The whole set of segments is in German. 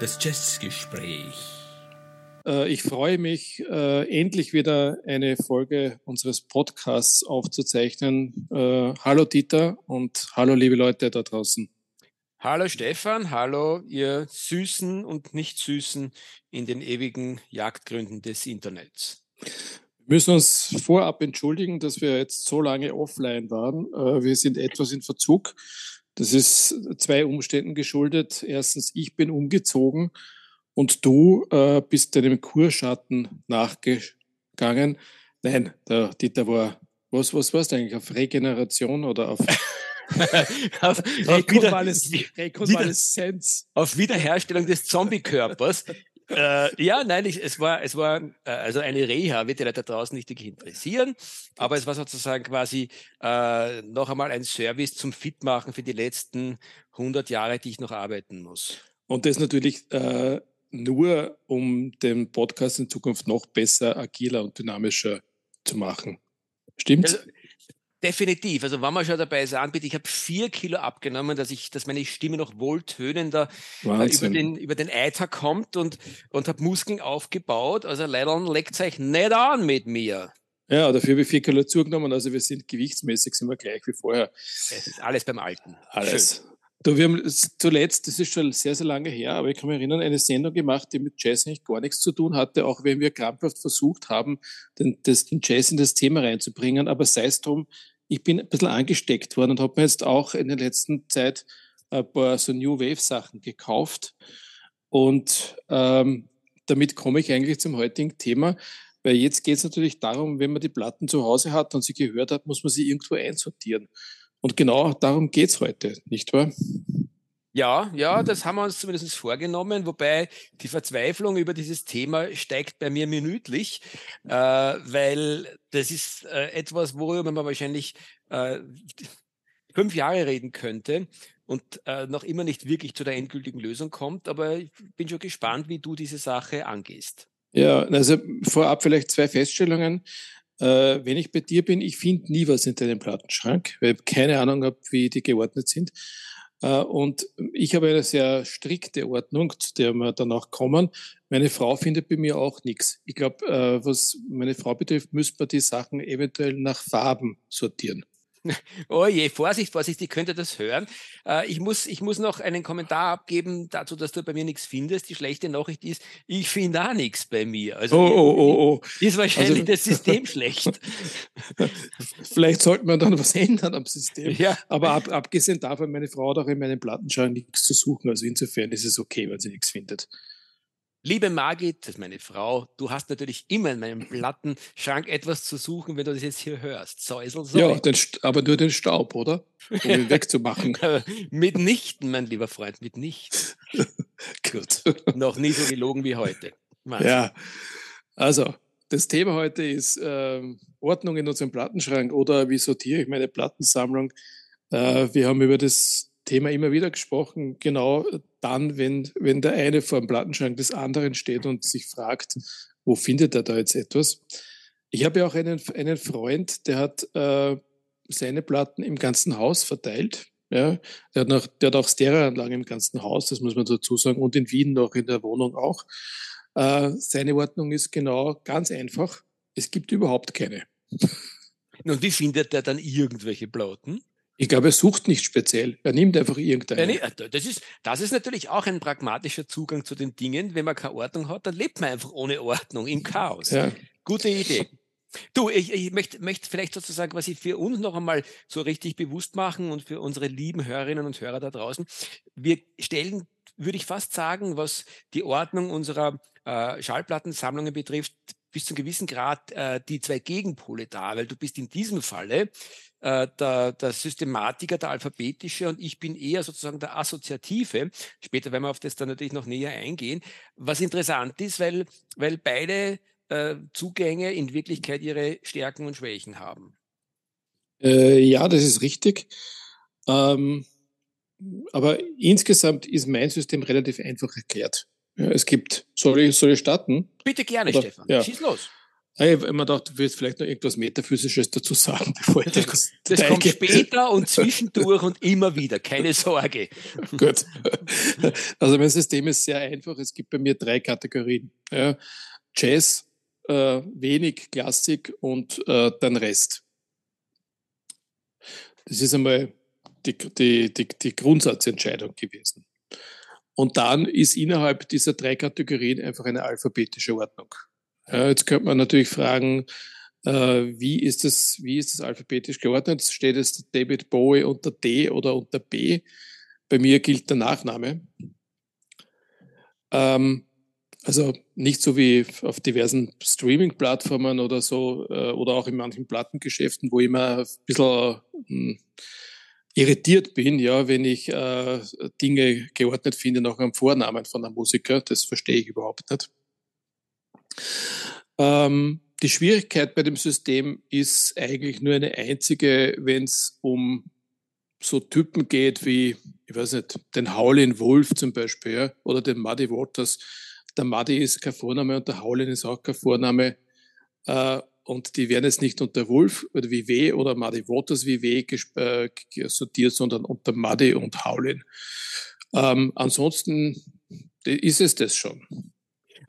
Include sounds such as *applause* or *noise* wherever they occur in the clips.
Das Jazzgespräch. Äh, ich freue mich, äh, endlich wieder eine Folge unseres Podcasts aufzuzeichnen. Äh, hallo Dieter und hallo liebe Leute da draußen. Hallo Stefan, hallo ihr Süßen und Nicht-Süßen in den ewigen Jagdgründen des Internets. Wir müssen uns vorab entschuldigen, dass wir jetzt so lange offline waren. Wir sind etwas in Verzug. Das ist zwei Umständen geschuldet. Erstens, ich bin umgezogen und du äh, bist deinem Kurschatten nachgegangen. Nein, der Dieter war, was, was war es eigentlich? Auf Regeneration oder auf, *laughs* auf Rekonvaleszenz? Auf Wiederherstellung des Zombie-Körpers äh, ja, nein, ich, es war, es war äh, also eine Reha, wird die Leute draußen nicht wirklich interessieren, aber es war sozusagen quasi äh, noch einmal ein Service zum Fitmachen für die letzten 100 Jahre, die ich noch arbeiten muss. Und das natürlich äh, nur, um den Podcast in Zukunft noch besser, agiler und dynamischer zu machen. Stimmt? Also, Definitiv. Also wenn man schon dabei ist, anbietet, ich habe vier Kilo abgenommen, dass ich, dass meine Stimme noch wohltönender äh, über den über den Eiter kommt und und habe Muskeln aufgebaut. Also leider leckt euch nicht an mit mir. Ja, dafür habe ich vier Kilo zugenommen. Also wir sind gewichtsmäßig sind wir gleich wie vorher. Es ist alles beim Alten. Alles. Schön. Du, wir haben zuletzt, das ist schon sehr, sehr lange her, aber ich kann mich erinnern, eine Sendung gemacht, die mit Jazz eigentlich gar nichts zu tun hatte, auch wenn wir krampfhaft versucht haben, den, das, den Jazz in das Thema reinzubringen. Aber sei es drum, ich bin ein bisschen angesteckt worden und habe mir jetzt auch in der letzten Zeit ein paar so New Wave Sachen gekauft. Und ähm, damit komme ich eigentlich zum heutigen Thema, weil jetzt geht es natürlich darum, wenn man die Platten zu Hause hat und sie gehört hat, muss man sie irgendwo einsortieren. Und genau darum geht es heute, nicht wahr? Ja, ja, das haben wir uns zumindest vorgenommen, wobei die Verzweiflung über dieses Thema steigt bei mir minütlich, äh, weil das ist äh, etwas, worüber man wahrscheinlich äh, fünf Jahre reden könnte und äh, noch immer nicht wirklich zu der endgültigen Lösung kommt. Aber ich bin schon gespannt, wie du diese Sache angehst. Ja, also vorab vielleicht zwei Feststellungen. Äh, wenn ich bei dir bin, ich finde nie was in deinem Plattenschrank, weil ich keine Ahnung habe, wie die geordnet sind. Äh, und ich habe eine sehr strikte Ordnung, zu der wir danach kommen. Meine Frau findet bei mir auch nichts. Ich glaube, äh, was meine Frau betrifft, müsste man die Sachen eventuell nach Farben sortieren. Oh je, Vorsicht, Vorsicht, ich könnte das hören. Äh, ich, muss, ich muss noch einen Kommentar abgeben dazu, dass du bei mir nichts findest. Die schlechte Nachricht ist, ich finde auch nichts bei mir. Also oh, oh, oh, oh. ist wahrscheinlich also, das System schlecht. *laughs* Vielleicht sollte man dann was ändern am System. Ja. Aber ab, abgesehen davon, meine Frau hat auch in meinem Plattenschrank nichts zu suchen. Also insofern ist es okay, wenn sie nichts findet. Liebe Margit, das ist meine Frau, du hast natürlich immer in meinem Plattenschrank etwas zu suchen, wenn du das jetzt hier hörst. Säusel, so. Ja, den, aber nur den Staub, oder? Um ihn *laughs* wegzumachen. mitnichten, mein lieber Freund, mitnichten. *laughs* Gut. Noch nie so gelogen wie heute. Wahnsinn. Ja, also das Thema heute ist äh, Ordnung in unserem Plattenschrank oder wie sortiere ich meine Plattensammlung. Äh, wir haben über das Thema immer wieder gesprochen, genau dann, wenn, wenn der eine vor dem Plattenschrank des anderen steht und sich fragt, wo findet er da jetzt etwas? Ich habe ja auch einen, einen Freund, der hat äh, seine Platten im ganzen Haus verteilt. Ja, der hat, noch, der hat auch Stereoanlagen im ganzen Haus, das muss man dazu sagen, und in Wien noch in der Wohnung auch. Äh, seine Ordnung ist genau ganz einfach. Es gibt überhaupt keine. *laughs* Und wie findet er dann irgendwelche Platten? Ich glaube, er sucht nicht speziell. Er nimmt einfach irgendeine. Ja, nee, das, ist, das ist natürlich auch ein pragmatischer Zugang zu den Dingen. Wenn man keine Ordnung hat, dann lebt man einfach ohne Ordnung im Chaos. Ja. Gute Idee. Du, ich, ich möchte, möchte vielleicht sozusagen, was ich für uns noch einmal so richtig bewusst machen und für unsere lieben Hörerinnen und Hörer da draußen. Wir stellen, würde ich fast sagen, was die Ordnung unserer äh, Schallplattensammlungen betrifft, bis zu einem gewissen Grad äh, die zwei Gegenpole dar, weil du bist in diesem Falle äh, der, der Systematiker, der Alphabetische und ich bin eher sozusagen der Assoziative. Später werden wir auf das dann natürlich noch näher eingehen. Was interessant ist, weil, weil beide äh, Zugänge in Wirklichkeit ihre Stärken und Schwächen haben. Äh, ja, das ist richtig. Ähm, aber insgesamt ist mein System relativ einfach erklärt. Ja, es gibt, soll ich, soll ich starten? Bitte gerne, Oder, Stefan. Ja. Schieß los. Ich habe immer gedacht, du willst vielleicht noch irgendwas Metaphysisches dazu sagen, *laughs* bevor ich das, das kommt später und zwischendurch und immer wieder, keine Sorge. *laughs* Gut. Also mein System ist sehr einfach. Es gibt bei mir drei Kategorien. Ja. Jazz, äh, wenig Klassik und äh, dann Rest. Das ist einmal die, die, die, die Grundsatzentscheidung gewesen. Und dann ist innerhalb dieser drei Kategorien einfach eine alphabetische Ordnung. Ja, jetzt könnte man natürlich fragen, äh, wie, ist das, wie ist das alphabetisch geordnet? Steht es David Bowie unter D oder unter B? Bei mir gilt der Nachname. Ähm, also nicht so wie auf diversen Streaming-Plattformen oder so äh, oder auch in manchen Plattengeschäften, wo immer ein bisschen hm, irritiert bin, ja, wenn ich äh, Dinge geordnet finde nach einem Vornamen von einem Musiker. Das verstehe ich überhaupt nicht. Ähm, die Schwierigkeit bei dem System ist eigentlich nur eine einzige, wenn es um so Typen geht wie, ich weiß nicht, den Howlin Wolf zum Beispiel, ja, oder den Muddy Waters. Der Muddy ist kein Vorname und der Howlin ist auch kein Vorname. Äh, und die werden jetzt nicht unter Wolf oder wie W oder Muddy Waters wie W äh, sortiert, sondern unter Muddy und Howlin. Ähm, ansonsten ist es das schon.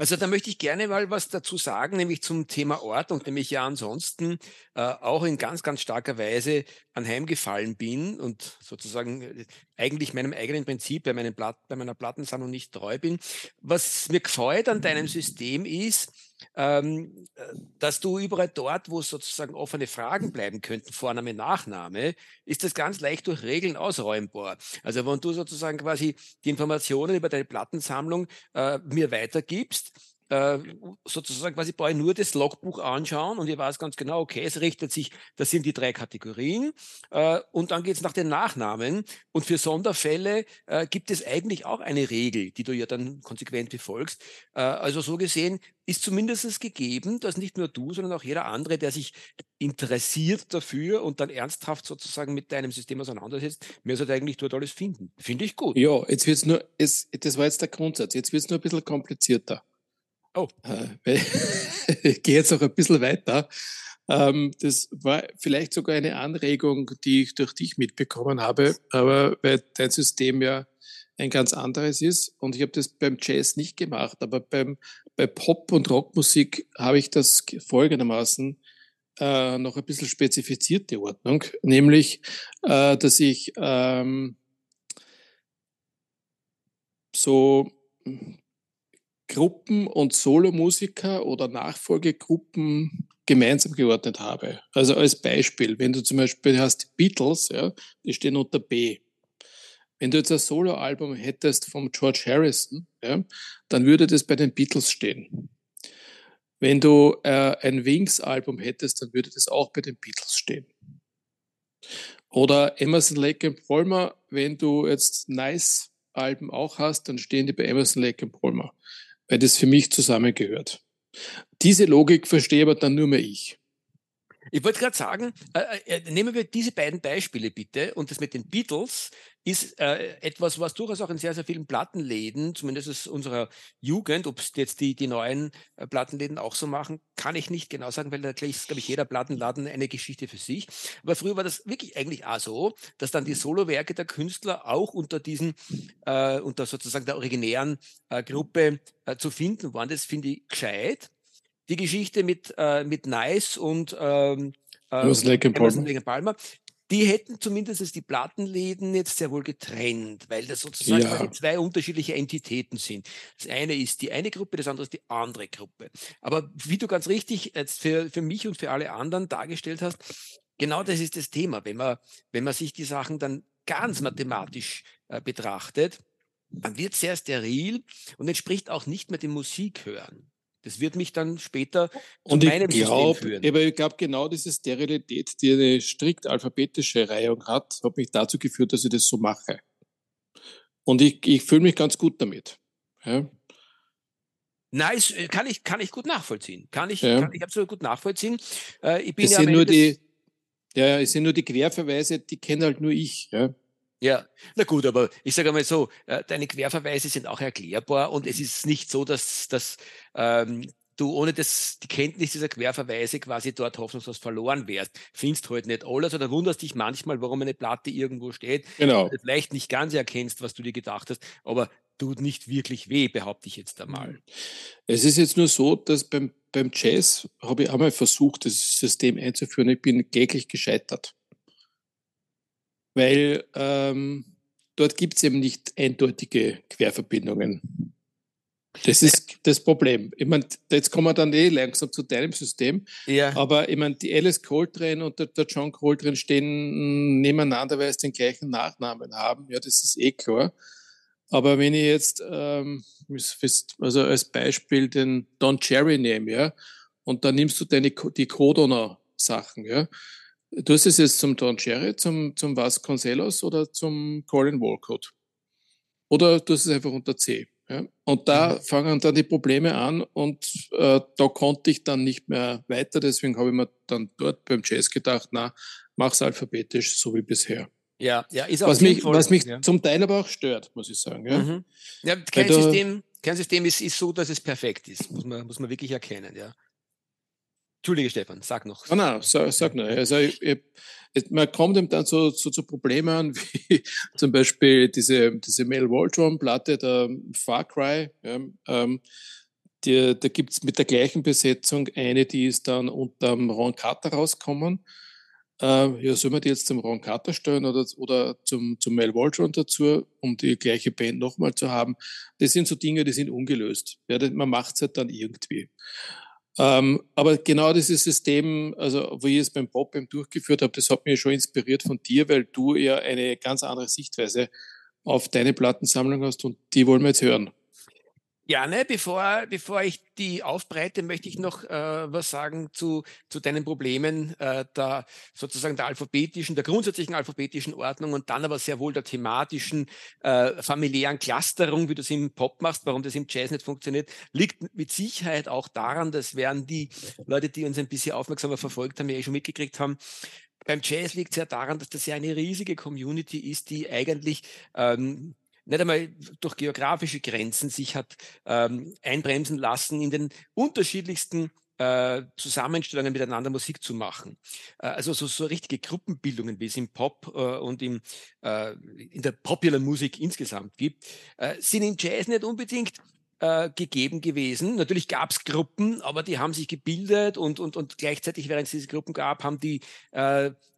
Also da möchte ich gerne mal was dazu sagen, nämlich zum Thema Ordnung, nämlich ja ansonsten äh, auch in ganz, ganz starker Weise anheimgefallen bin und sozusagen äh, eigentlich meinem eigenen Prinzip bei, meinem Blatt, bei meiner Plattensammlung nicht treu bin. Was mir gefällt an deinem System ist, ähm, äh, dass du überall dort, wo sozusagen offene Fragen bleiben könnten, Vorname, Nachname, ist das ganz leicht durch Regeln ausräumbar. Also wenn du sozusagen quasi die Informationen über deine Plattensammlung äh, mir weitergibst, äh, sozusagen quasi brauche ich nur das Logbuch anschauen und ich weiß ganz genau, okay, es richtet sich, das sind die drei Kategorien äh, und dann geht es nach den Nachnamen und für Sonderfälle äh, gibt es eigentlich auch eine Regel, die du ja dann konsequent befolgst. Äh, also so gesehen ist zumindest gegeben, dass nicht nur du, sondern auch jeder andere, der sich interessiert dafür und dann ernsthaft sozusagen mit deinem System auseinandersetzt, mir sollte eigentlich dort alles finden. Finde ich gut. Ja, jetzt wird es nur, das war jetzt der Grundsatz, jetzt wird es nur ein bisschen komplizierter. Oh. Äh, *laughs* ich gehe jetzt auch ein bisschen weiter. Ähm, das war vielleicht sogar eine Anregung, die ich durch dich mitbekommen habe, aber weil dein System ja ein ganz anderes ist. Und ich habe das beim Jazz nicht gemacht, aber beim, bei Pop- und Rockmusik habe ich das folgendermaßen äh, noch ein bisschen spezifiziert, die Ordnung, nämlich, äh, dass ich ähm, so Gruppen und Solomusiker oder Nachfolgegruppen gemeinsam geordnet habe. Also als Beispiel, wenn du zum Beispiel hast Beatles, ja, die stehen unter B. Wenn du jetzt ein Soloalbum hättest vom George Harrison, ja, dann würde das bei den Beatles stehen. Wenn du äh, ein Wings-Album hättest, dann würde das auch bei den Beatles stehen. Oder Emerson Lake and Palmer, wenn du jetzt Nice-Alben auch hast, dann stehen die bei Emerson Lake and Palmer weil das für mich zusammengehört. Diese Logik verstehe aber dann nur mehr ich. Ich wollte gerade sagen, äh, äh, nehmen wir diese beiden Beispiele bitte. Und das mit den Beatles ist äh, etwas, was durchaus auch in sehr, sehr vielen Plattenläden, zumindest aus unserer Jugend, ob es jetzt die, die neuen äh, Plattenläden auch so machen, kann ich nicht genau sagen, weil da ist, glaube ich, jeder Plattenladen eine Geschichte für sich. Aber früher war das wirklich eigentlich auch so, dass dann die Solowerke der Künstler auch unter diesen, äh, unter sozusagen der originären äh, Gruppe äh, zu finden waren. Das finde ich gescheit die Geschichte mit, äh, mit Nice und ähm, äh, Lake Palmer. Palmer. Die hätten zumindest die Plattenläden jetzt sehr wohl getrennt, weil das sozusagen ja. zwei unterschiedliche Entitäten sind. Das eine ist die eine Gruppe, das andere ist die andere Gruppe. Aber wie du ganz richtig jetzt für, für mich und für alle anderen dargestellt hast, genau das ist das Thema. Wenn man, wenn man sich die Sachen dann ganz mathematisch äh, betrachtet, dann wird sehr steril und entspricht auch nicht mehr dem Musik hören. Das wird mich dann später und zu meinem glaub, System führen. Aber ich glaube, genau diese Sterilität, die eine strikt alphabetische Reihung hat, hat mich dazu geführt, dass ich das so mache. Und ich, ich fühle mich ganz gut damit. Ja. Nice, äh, kann ich, kann ich gut nachvollziehen. Kann ich, ja. kann ich absolut gut nachvollziehen. Äh, ich bin es ja sind nur die, ja, es sind nur die Querverweise, die kenne halt nur ich. Ja. Ja, na gut, aber ich sage mal so, äh, deine Querverweise sind auch erklärbar und es ist nicht so, dass, dass ähm, du ohne das, die Kenntnis dieser Querverweise quasi dort hoffnungslos verloren wärst. Findest halt nicht alles oder wunderst dich manchmal, warum eine Platte irgendwo steht. Genau. Du vielleicht nicht ganz erkennst, was du dir gedacht hast, aber tut nicht wirklich weh, behaupte ich jetzt einmal. Es ist jetzt nur so, dass beim, beim Jazz habe ich einmal versucht, das System einzuführen. Ich bin kläglich gescheitert. Weil ähm, dort gibt es eben nicht eindeutige Querverbindungen. Das ist das Problem. Ich meine, jetzt kommen wir dann eh langsam zu deinem System. Ja. Aber ich meine, die Alice Coltrane und der, der, John Coltrane stehen nebeneinander, weil sie den gleichen Nachnamen haben. Ja, das ist eh klar. Aber wenn ich jetzt ähm, also als Beispiel den Don Cherry nehme, ja, und dann nimmst du deine die Codona-Sachen, ja. Du hast es jetzt zum Don Cherry, zum, zum Vasconcelos oder zum Colin Walcott? Oder du hast es einfach unter C. Ja? Und da mhm. fangen dann die Probleme an und äh, da konnte ich dann nicht mehr weiter. Deswegen habe ich mir dann dort beim Jazz gedacht, na, mach's alphabetisch, so wie bisher. Ja, ja, ist auch was mich, was mich ja. zum Teil aber auch stört, muss ich sagen. Ja, mhm. ja kein, System, kein System ist, ist so, dass es perfekt ist, muss man, muss man wirklich erkennen, ja. Entschuldige, Stefan, sag noch. Oh, nein, sag, sag noch. Also ich, ich, man kommt eben dann so, so zu Problemen *laughs* wie zum Beispiel diese, diese Mel Waldron-Platte, der Far Cry. Ja, ähm, die, da gibt es mit der gleichen Besetzung eine, die ist dann unter Ron Carter rausgekommen. Äh, ja, soll man die jetzt zum Ron Carter stellen oder, oder zum, zum Mel Waldron dazu, um die gleiche Band nochmal zu haben? Das sind so Dinge, die sind ungelöst. Ja, man macht es halt dann irgendwie. Ähm, aber genau dieses System, also wo ich es beim Pop eben durchgeführt habe, das hat mich schon inspiriert von dir, weil du ja eine ganz andere Sichtweise auf deine Plattensammlung hast und die wollen wir jetzt hören. Ja, ne, bevor, bevor ich die aufbreite, möchte ich noch äh, was sagen zu, zu deinen Problemen äh, der sozusagen der alphabetischen, der grundsätzlichen alphabetischen Ordnung und dann aber sehr wohl der thematischen, äh, familiären Clusterung, wie du es im Pop machst, warum das im Jazz nicht funktioniert, liegt mit Sicherheit auch daran, das werden die Leute, die uns ein bisschen aufmerksamer verfolgt haben, ja eh schon mitgekriegt haben, beim Jazz liegt es ja daran, dass das ja eine riesige Community ist, die eigentlich ähm, nicht einmal durch geografische Grenzen sich hat ähm, einbremsen lassen in den unterschiedlichsten äh, Zusammenstellungen miteinander Musik zu machen. Äh, also so, so richtige Gruppenbildungen, wie es im Pop äh, und im, äh, in der Popular Musik insgesamt gibt, äh, sind im Jazz nicht unbedingt äh, gegeben gewesen. Natürlich gab es Gruppen, aber die haben sich gebildet und, und, und gleichzeitig, während es diese Gruppen gab, haben die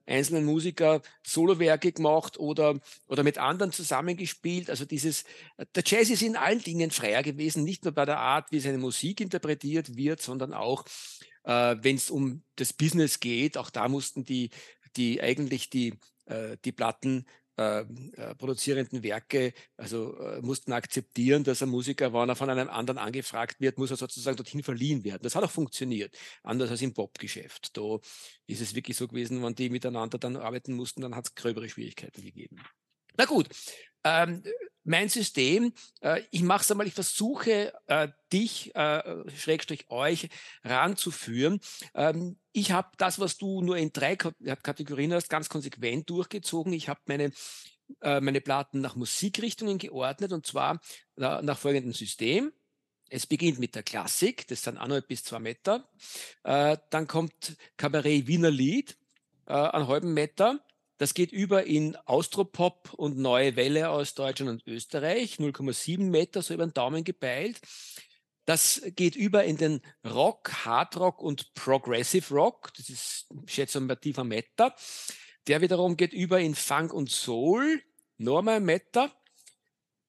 einzelnen Musiker Solowerke gemacht oder, oder mit anderen zusammengespielt. Also dieses, der Jazz ist in allen Dingen freier gewesen, nicht nur bei der Art, wie seine Musik interpretiert wird, sondern auch, äh, wenn es um das Business geht. Auch da mussten die, die eigentlich die, äh, die Platten äh, äh, produzierenden Werke also äh, mussten akzeptieren, dass ein Musiker, wenn er von einem anderen angefragt wird, muss er sozusagen dorthin verliehen werden. Das hat auch funktioniert, anders als im Popgeschäft. Da ist es wirklich so gewesen, wenn die miteinander dann arbeiten mussten, dann hat es gröbere Schwierigkeiten gegeben. Na gut, ähm, mein System, äh, ich mache es einmal, ich versuche äh, dich, äh, Schrägstrich euch, ranzuführen. Ähm, ich habe das, was du nur in drei Kategorien hast, ganz konsequent durchgezogen. Ich habe meine äh, meine Platten nach Musikrichtungen geordnet und zwar nach, nach folgendem System. Es beginnt mit der Klassik, das sind anderthalb bis zwei Meter. Äh, dann kommt Cabaret Wiener Lied, äh, einen halben Meter. Das geht über in Austropop und Neue Welle aus Deutschland und Österreich, 0,7 Meter, so über den Daumen gepeilt. Das geht über in den Rock, Hard Rock und Progressive Rock. Das ist schätzungsweise ein tiefer Meter. Der wiederum geht über in Funk und Soul, nochmal ein Meter.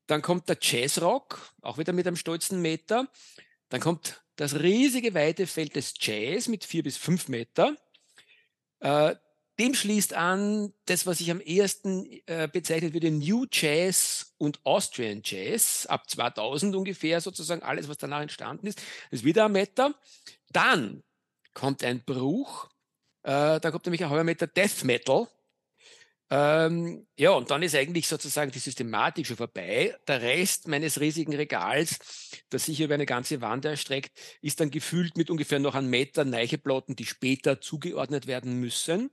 Dann kommt der Jazzrock, auch wieder mit einem stolzen Meter. Dann kommt das riesige weite Feld des Jazz mit vier bis fünf Meter. Äh, dem schließt an das, was ich am ersten äh, bezeichnet würde, New Jazz und Austrian Jazz, ab 2000 ungefähr sozusagen, alles, was danach entstanden ist, ist wieder ein Meter. Dann kommt ein Bruch, äh, da kommt nämlich ein halber Meter Death Metal. Ähm, ja, und dann ist eigentlich sozusagen die Systematik schon vorbei. Der Rest meines riesigen Regals, das sich über eine ganze Wand erstreckt, ist dann gefüllt mit ungefähr noch einem Meter Neicheplatten, die später zugeordnet werden müssen.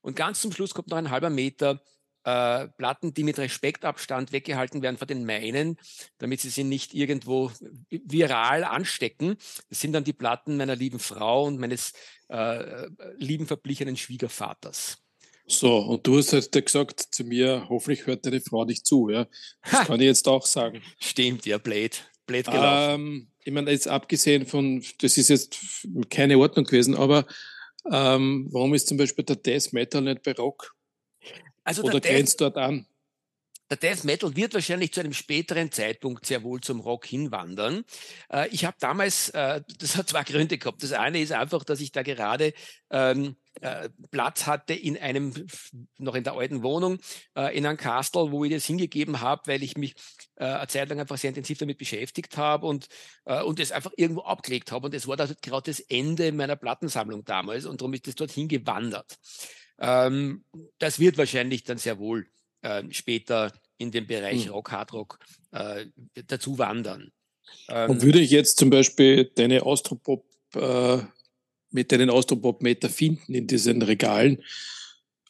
Und ganz zum Schluss kommt noch ein halber Meter äh, Platten, die mit Respektabstand weggehalten werden von den meinen, damit sie sie nicht irgendwo viral anstecken. Das sind dann die Platten meiner lieben Frau und meines äh, lieben verblichenen Schwiegervaters. So, und du hast halt gesagt zu mir, hoffentlich hört deine Frau nicht zu. Ja? Das ha. kann ich jetzt auch sagen. Stimmt, ja, blöd. Blöd gelaufen. Ähm, ich meine, jetzt abgesehen von, das ist jetzt keine Ordnung gewesen, aber ähm, warum ist zum Beispiel der Death Metal nicht bei Rock? Also Oder grenzt dort an? Der Death Metal wird wahrscheinlich zu einem späteren Zeitpunkt sehr wohl zum Rock hinwandern. Äh, ich habe damals, äh, das hat zwei Gründe gehabt. Das eine ist einfach, dass ich da gerade ähm, äh, Platz hatte in einem, noch in der alten Wohnung, äh, in einem Castle, wo ich das hingegeben habe, weil ich mich äh, eine Zeit lang einfach sehr intensiv damit beschäftigt habe und, äh, und es einfach irgendwo abgelegt habe. Und es war da gerade das Ende meiner Plattensammlung damals und darum ist das dorthin gewandert. Ähm, das wird wahrscheinlich dann sehr wohl äh, später in den Bereich mhm. Rock, Hardrock äh, dazu wandern. Ähm, Und würde ich jetzt zum Beispiel deine Austropop äh, mit deinen Austropop-Meter finden in diesen Regalen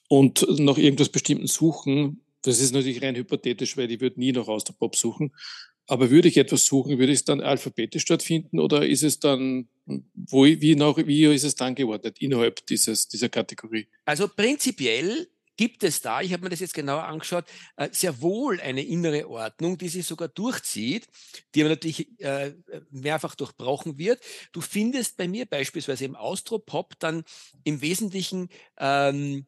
und nach irgendwas Bestimmten suchen, das ist natürlich rein hypothetisch, weil ich würde nie nach Austropop suchen, aber würde ich etwas suchen, würde ich es dann alphabetisch dort finden oder ist es dann, wo, wie, nach, wie ist es dann geordnet innerhalb dieses, dieser Kategorie? Also prinzipiell gibt es da, ich habe mir das jetzt genauer angeschaut, äh, sehr wohl eine innere Ordnung, die sich sogar durchzieht, die aber natürlich äh, mehrfach durchbrochen wird. Du findest bei mir beispielsweise im Austropop dann im Wesentlichen ähm,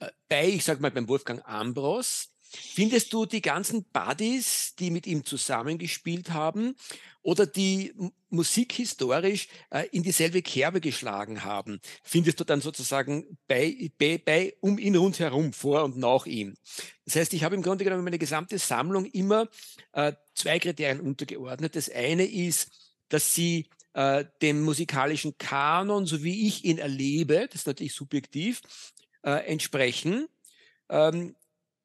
äh, bei, ich sage mal beim Wolfgang Ambros, Findest du die ganzen Buddies, die mit ihm zusammengespielt haben oder die musikhistorisch äh, in dieselbe Kerbe geschlagen haben, findest du dann sozusagen bei, bei, bei, um ihn rundherum, vor und nach ihm. Das heißt, ich habe im Grunde genommen meine gesamte Sammlung immer äh, zwei Kriterien untergeordnet. Das eine ist, dass sie äh, dem musikalischen Kanon, so wie ich ihn erlebe, das ist natürlich subjektiv, äh, entsprechen. Ähm,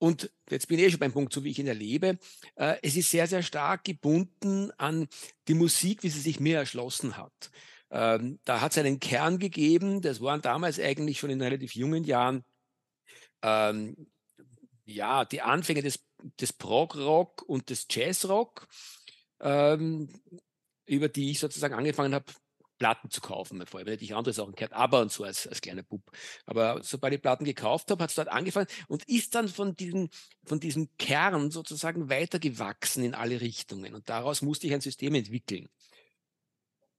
und jetzt bin ich eh schon beim Punkt, so wie ich ihn erlebe. Äh, es ist sehr, sehr stark gebunden an die Musik, wie sie sich mir erschlossen hat. Ähm, da hat es einen Kern gegeben, das waren damals eigentlich schon in relativ jungen Jahren, ähm, ja, die Anfänge des, des Prog-Rock und des Jazz-Rock, ähm, über die ich sozusagen angefangen habe, Platten zu kaufen. Vorher hätte ich andere Sachen gehört, aber und so als, als kleiner Bub. Aber sobald ich Platten gekauft habe, hat es dort angefangen und ist dann von diesem, von diesem Kern sozusagen weitergewachsen in alle Richtungen. Und daraus musste ich ein System entwickeln.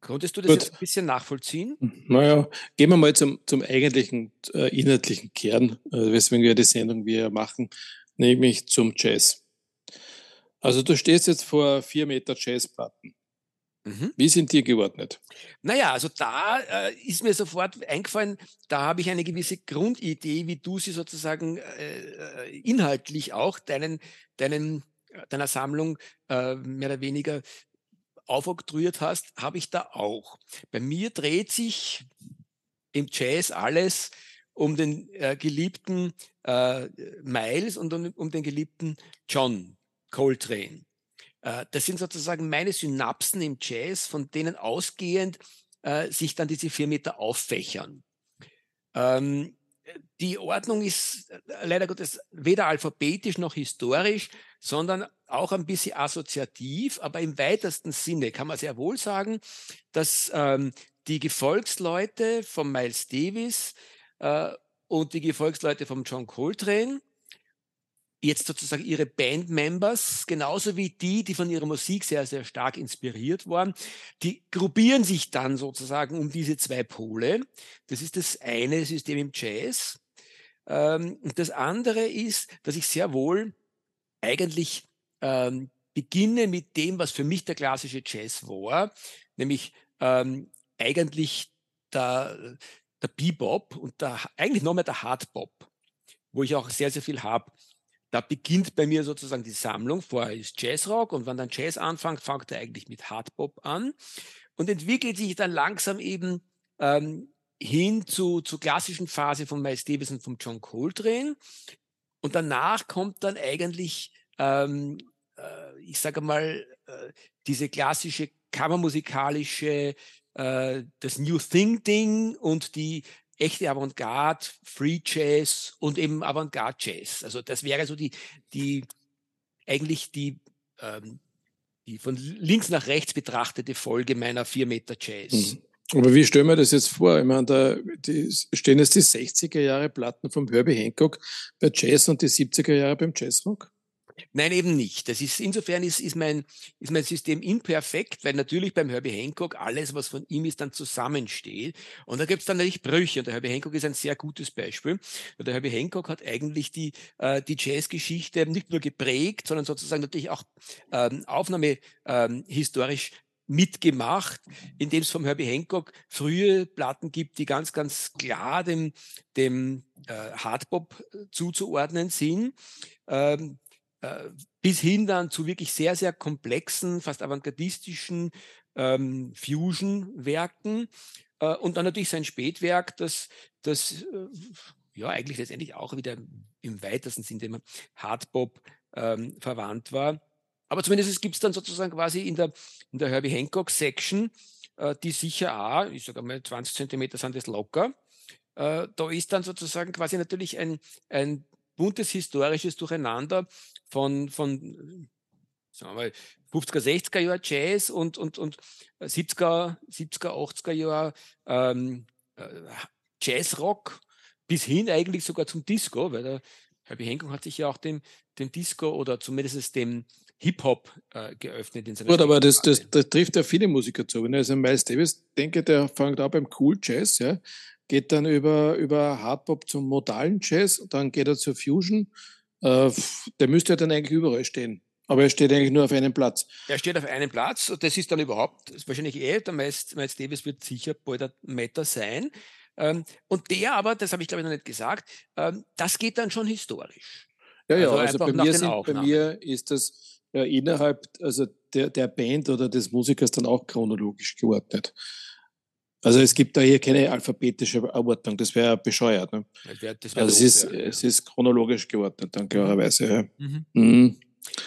Konntest du das Gut. jetzt ein bisschen nachvollziehen? Naja, gehen wir mal zum, zum eigentlichen äh, inhaltlichen Kern, äh, weswegen wir die Sendung wir machen, nämlich zum Jazz. Also du stehst jetzt vor vier Meter Jazzplatten. Mhm. Wie sind die geordnet? Naja, also da äh, ist mir sofort eingefallen, da habe ich eine gewisse Grundidee, wie du sie sozusagen äh, äh inhaltlich auch deinen, deinen, deiner Sammlung äh, mehr oder weniger aufoktroyiert hast, habe ich da auch. Bei mir dreht sich im Jazz alles um den äh, geliebten äh, Miles und um, um den geliebten John Coltrane. Äh, das sind sozusagen meine Synapsen im Jazz, von denen ausgehend äh, sich dann diese vier Meter auffächern. Ähm, die Ordnung ist äh, leider Gottes weder alphabetisch noch historisch, sondern auch ein bisschen assoziativ, aber im weitesten Sinne kann man sehr wohl sagen, dass ähm, die Gefolgsleute von Miles Davis äh, und die Gefolgsleute von John Coltrane jetzt sozusagen ihre Bandmembers, genauso wie die, die von ihrer Musik sehr, sehr stark inspiriert waren, die gruppieren sich dann sozusagen um diese zwei Pole. Das ist das eine System im Jazz. Ähm, und das andere ist, dass ich sehr wohl eigentlich ähm, beginne mit dem, was für mich der klassische Jazz war, nämlich ähm, eigentlich der, der Bebop und der, eigentlich noch mehr der Hardbop, wo ich auch sehr, sehr viel habe. Da beginnt bei mir sozusagen die Sammlung. Vorher ist Jazzrock und wenn dann Jazz anfängt, fängt er eigentlich mit Hardbop an und entwickelt sich dann langsam eben ähm, hin zu, zur klassischen Phase von Miles Davis und von John Coltrane. Und danach kommt dann eigentlich, ähm, äh, ich sage mal, äh, diese klassische kammermusikalische, äh, das New Thing-Ding und die echte Avantgarde, Free Jazz und eben Avantgarde Jazz. Also das wäre so die, die eigentlich die, ähm, die von links nach rechts betrachtete Folge meiner 4 Meter Jazz. Mhm. Aber wie stellen wir das jetzt vor? Ich meine, da die, stehen jetzt die 60er Jahre Platten vom Herbie Hancock bei Jazz und die 70er Jahre beim Jazzrock? Nein, eben nicht. Das ist, insofern ist, ist, mein, ist mein System imperfekt, weil natürlich beim Herbie Hancock alles, was von ihm ist, dann zusammensteht. Und da gibt es dann natürlich Brüche. Und der Herbie Hancock ist ein sehr gutes Beispiel. Der Herbie Hancock hat eigentlich die, äh, die Jazzgeschichte nicht nur geprägt, sondern sozusagen natürlich auch ähm, Aufnahme ähm, historisch mitgemacht, indem es vom Herbie Hancock frühe Platten gibt, die ganz, ganz klar dem, dem äh, Hardbop zuzuordnen sind. Ähm, äh, bis hin dann zu wirklich sehr, sehr komplexen, fast avantgardistischen ähm, Fusion-Werken. Äh, und dann natürlich sein Spätwerk, das, das äh, ja eigentlich letztendlich auch wieder im weitesten Sinne dem Hardbop ähm, verwandt war. Aber zumindest gibt es dann sozusagen quasi in der, in der Herbie Hancock Section, äh, die sicher auch, ich sage mal 20 Zentimeter sind das locker, äh, da ist dann sozusagen quasi natürlich ein, ein buntes historisches Durcheinander von, von sagen wir mal, 50er, 60er Jahre Jazz und, und, und 70er, 70er, 80er Jahre ähm, äh, Jazzrock bis hin eigentlich sogar zum Disco, weil der Herbie Hancock hat sich ja auch dem, dem Disco oder zumindest dem Hip-Hop äh, geöffnet in seiner Gut, aber das, das, das, trifft ja viele Musiker zu. Wenn ich also Miles Davis denke, der fängt auch beim Cool Jazz, ja, geht dann über, über Hardpop zum modalen Jazz, dann geht er zur Fusion. Äh, der müsste ja dann eigentlich überall stehen. Aber er steht eigentlich nur auf einem Platz. Er steht auf einem Platz und das ist dann überhaupt, ist wahrscheinlich eh, der Miles, Miles Davis wird sicher bald ein Meter sein. Ähm, und der aber, das habe ich glaube ich noch nicht gesagt, ähm, das geht dann schon historisch. Ja, ja, also, also bei, mir sind, bei mir ist das ja, innerhalb also der, der Band oder des Musikers dann auch chronologisch geordnet. Also es gibt da hier keine alphabetische Ordnung, das wäre bescheuert. Ne? Das wär, das wär also es, ist, ja. es ist chronologisch geordnet, dann klarerweise. Ja. Mhm. Mhm.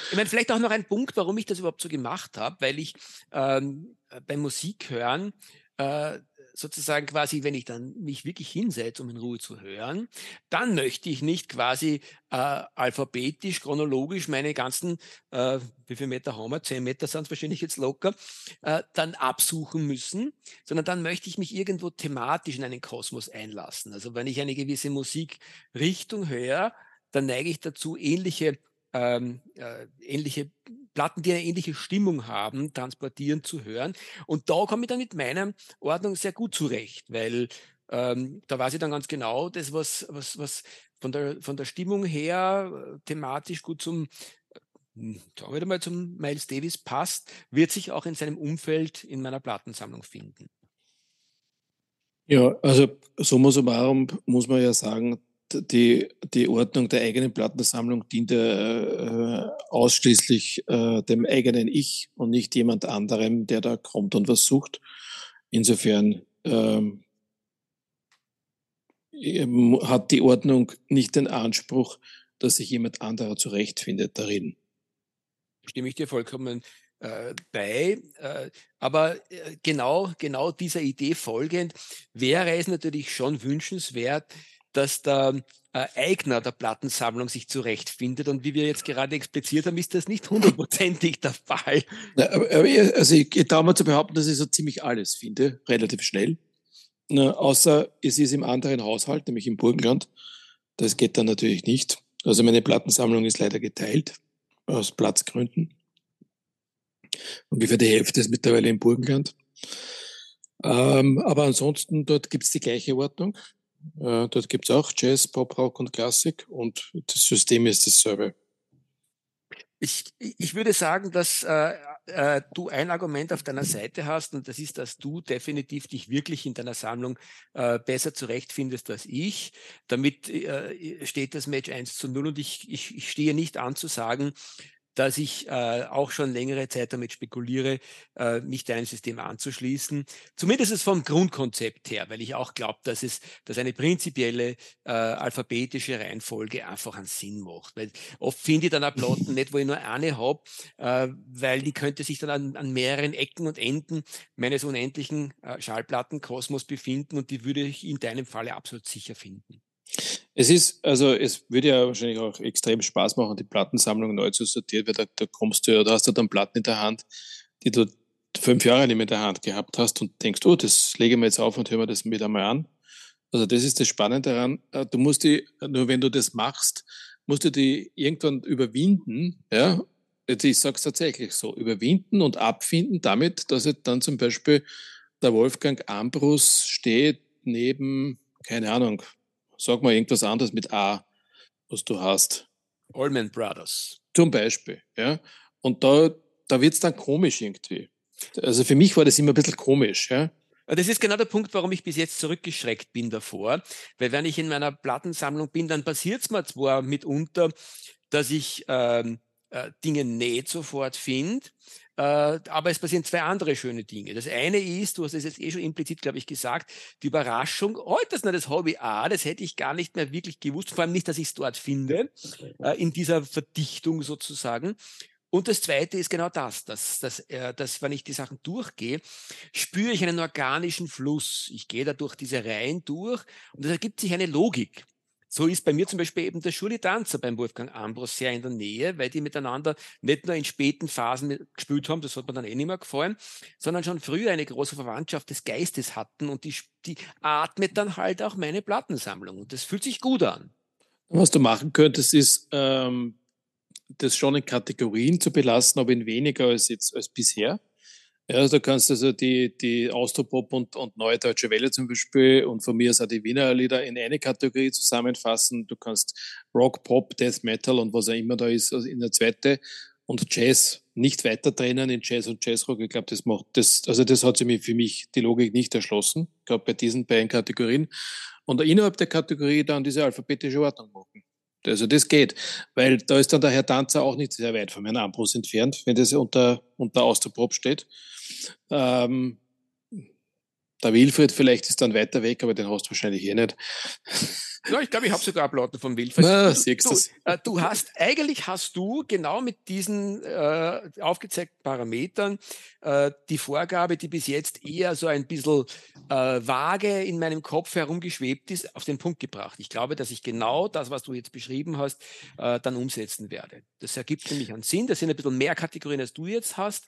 Ich meine, vielleicht auch noch ein Punkt, warum ich das überhaupt so gemacht habe, weil ich ähm, beim Musikhören äh, sozusagen quasi, wenn ich dann mich wirklich hinsetze, um in Ruhe zu hören, dann möchte ich nicht quasi äh, alphabetisch, chronologisch meine ganzen, äh, wie viele Meter haben wir? Zehn Meter sind es wahrscheinlich jetzt locker, äh, dann absuchen müssen, sondern dann möchte ich mich irgendwo thematisch in einen Kosmos einlassen. Also wenn ich eine gewisse Musikrichtung höre, dann neige ich dazu, ähnliche ähm, äh, ähnliche Platten, die eine ähnliche Stimmung haben, transportieren zu hören. Und da komme ich dann mit meiner Ordnung sehr gut zurecht, weil ähm, da weiß ich dann ganz genau, das, was, was, was von, der, von der Stimmung her äh, thematisch gut zum hm, sagen wir mal zum Miles Davis passt, wird sich auch in seinem Umfeld in meiner Plattensammlung finden. Ja, also summa summarum muss man ja sagen, die, die Ordnung der eigenen Plattensammlung dient äh, ausschließlich äh, dem eigenen Ich und nicht jemand anderem, der da kommt und was sucht. Insofern ähm, hat die Ordnung nicht den Anspruch, dass sich jemand anderer zurechtfindet darin. Stimme ich dir vollkommen äh, bei. Äh, aber äh, genau, genau dieser Idee folgend wäre es natürlich schon wünschenswert, dass der äh, Eigner der Plattensammlung sich zurechtfindet. Und wie wir jetzt gerade expliziert haben, ist das nicht hundertprozentig der Fall. Ja, aber, also ich, ich traue mir zu behaupten, dass ich so ziemlich alles finde, relativ schnell. Na, außer es ist im anderen Haushalt, nämlich im Burgenland. Das geht dann natürlich nicht. Also meine Plattensammlung ist leider geteilt, aus Platzgründen. Ungefähr die Hälfte ist mittlerweile im Burgenland. Ähm, aber ansonsten, dort gibt es die gleiche Ordnung. Äh, dort gibt es auch Jazz, Pop, Rock und Klassik und das System ist dasselbe. Ich, ich würde sagen, dass äh, äh, du ein Argument auf deiner Seite hast und das ist, dass du definitiv dich wirklich in deiner Sammlung äh, besser zurechtfindest als ich. Damit äh, steht das Match 1 zu 0 und ich, ich, ich stehe nicht an zu sagen, dass ich äh, auch schon längere Zeit damit spekuliere, äh, mich deinem System anzuschließen. Zumindest vom Grundkonzept her, weil ich auch glaube, dass es, dass eine prinzipielle äh, alphabetische Reihenfolge einfach einen Sinn macht. Weil oft finde ich dann auch Platten *laughs* nicht, wo ich nur eine habe, äh, weil die könnte sich dann an, an mehreren Ecken und Enden meines unendlichen äh, Schallplattenkosmos befinden und die würde ich in deinem Falle absolut sicher finden. Es ist, also es würde ja wahrscheinlich auch extrem Spaß machen, die Plattensammlung neu zu sortieren, weil da, da kommst du ja, da hast du dann Platten in der Hand, die du fünf Jahre nicht mehr in der Hand gehabt hast und denkst, oh, das lege ich mir jetzt auf und höre mir das wieder mal an. Also das ist das Spannende daran. Äh, du musst die, nur wenn du das machst, musst du die irgendwann überwinden, ja. Ich sage es tatsächlich so, überwinden und abfinden damit, dass jetzt dann zum Beispiel der Wolfgang Ambrus steht neben, keine Ahnung, Sag mal irgendwas anderes mit A, was du hast. Allman Brothers. Zum Beispiel, ja. Und da, da wird es dann komisch irgendwie. Also für mich war das immer ein bisschen komisch, ja. Das ist genau der Punkt, warum ich bis jetzt zurückgeschreckt bin davor. Weil wenn ich in meiner Plattensammlung bin, dann passiert es mir zwar mitunter, dass ich ähm, äh, Dinge nicht sofort finde, aber es passieren zwei andere schöne Dinge. Das eine ist, du hast es jetzt eh schon implizit, glaube ich, gesagt, die Überraschung, oh, das ist das Hobby A, das hätte ich gar nicht mehr wirklich gewusst, vor allem nicht, dass ich es dort finde, äh, in dieser Verdichtung sozusagen. Und das Zweite ist genau das, dass, dass, äh, dass wenn ich die Sachen durchgehe, spüre ich einen organischen Fluss. Ich gehe da durch diese Reihen durch und es ergibt sich eine Logik. So ist bei mir zum Beispiel eben der Schuli-Tanzer beim Wolfgang Ambros sehr in der Nähe, weil die miteinander nicht nur in späten Phasen gespielt haben, das hat mir dann eh nicht mehr gefallen, sondern schon früher eine große Verwandtschaft des Geistes hatten und die, die atmet dann halt auch meine Plattensammlung und das fühlt sich gut an. Was du machen könntest, ist, ähm, das schon in Kategorien zu belassen, aber in weniger als jetzt als bisher. Ja, also du kannst also die, die Austropop und, und Neue Deutsche Welle zum Beispiel und von mir aus auch die Wiener Lieder in eine Kategorie zusammenfassen. Du kannst Rock, Pop, Death Metal und was auch immer da ist also in der zweite und Jazz nicht weiter trennen in Jazz und Jazzrock. Ich glaube, das macht das, also das hat sich für mich die Logik nicht erschlossen, gerade bei diesen beiden Kategorien. Und innerhalb der Kategorie dann diese alphabetische Ordnung machen. Also das geht, weil da ist dann der Herr Tanzer auch nicht sehr weit von Herrn Ambros entfernt, wenn das unter, unter Austerprop steht. Ähm, der Wilfried vielleicht ist dann weiter weg, aber den hast du wahrscheinlich eh nicht. Ja, ich glaube, ich habe sogar Applauden vom Wilfried. Na, du, du, äh, du, hast, eigentlich hast du genau mit diesen äh, aufgezeigten Parametern äh, die Vorgabe, die bis jetzt eher so ein bisschen äh, vage in meinem Kopf herumgeschwebt ist, auf den Punkt gebracht. Ich glaube, dass ich genau das, was du jetzt beschrieben hast, äh, dann umsetzen werde. Das ergibt nämlich einen Sinn. Das sind ein bisschen mehr Kategorien, als du jetzt hast.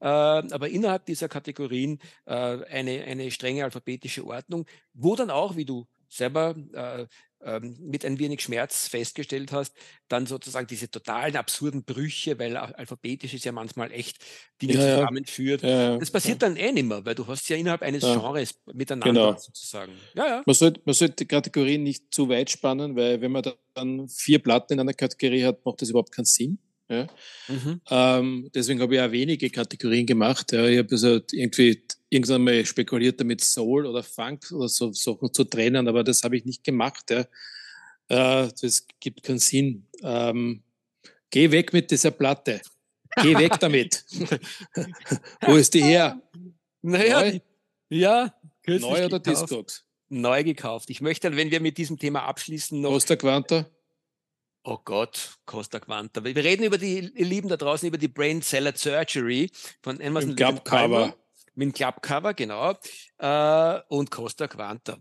Äh, aber innerhalb dieser Kategorien eine, eine strenge alphabetische Ordnung, wo dann auch, wie du selber äh, ähm, mit ein wenig Schmerz festgestellt hast, dann sozusagen diese totalen absurden Brüche, weil alphabetisch ist ja manchmal echt Dinge ja, zusammenführt. Ja, das passiert dann eh nicht mehr, weil du hast ja innerhalb eines Genres miteinander genau. sozusagen. Ja, ja. Man, sollte, man sollte die Kategorien nicht zu weit spannen, weil wenn man dann vier Platten in einer Kategorie hat, macht das überhaupt keinen Sinn. Ja. Mhm. Ähm, deswegen habe ich auch wenige Kategorien gemacht. Ja. Ich habe also irgendwie irgendwann mal spekuliert damit Soul oder Funk oder so Sachen zu trennen, aber das habe ich nicht gemacht. Ja. Äh, das gibt keinen Sinn. Ähm, geh weg mit dieser Platte. Geh weg *laughs* damit. Wo ist die her? Naja, Neu? ja. Neu oder Discogs? Neu gekauft. Ich möchte, wenn wir mit diesem Thema abschließen, noch. Costa Quanta? Oh Gott, Costa Quanta. Wir reden über die, ihr Lieben da draußen, über die Brain Salad Surgery von Amazon. Mit Clubcover. Mit Clubcover, genau. Äh, und Costa Quanta.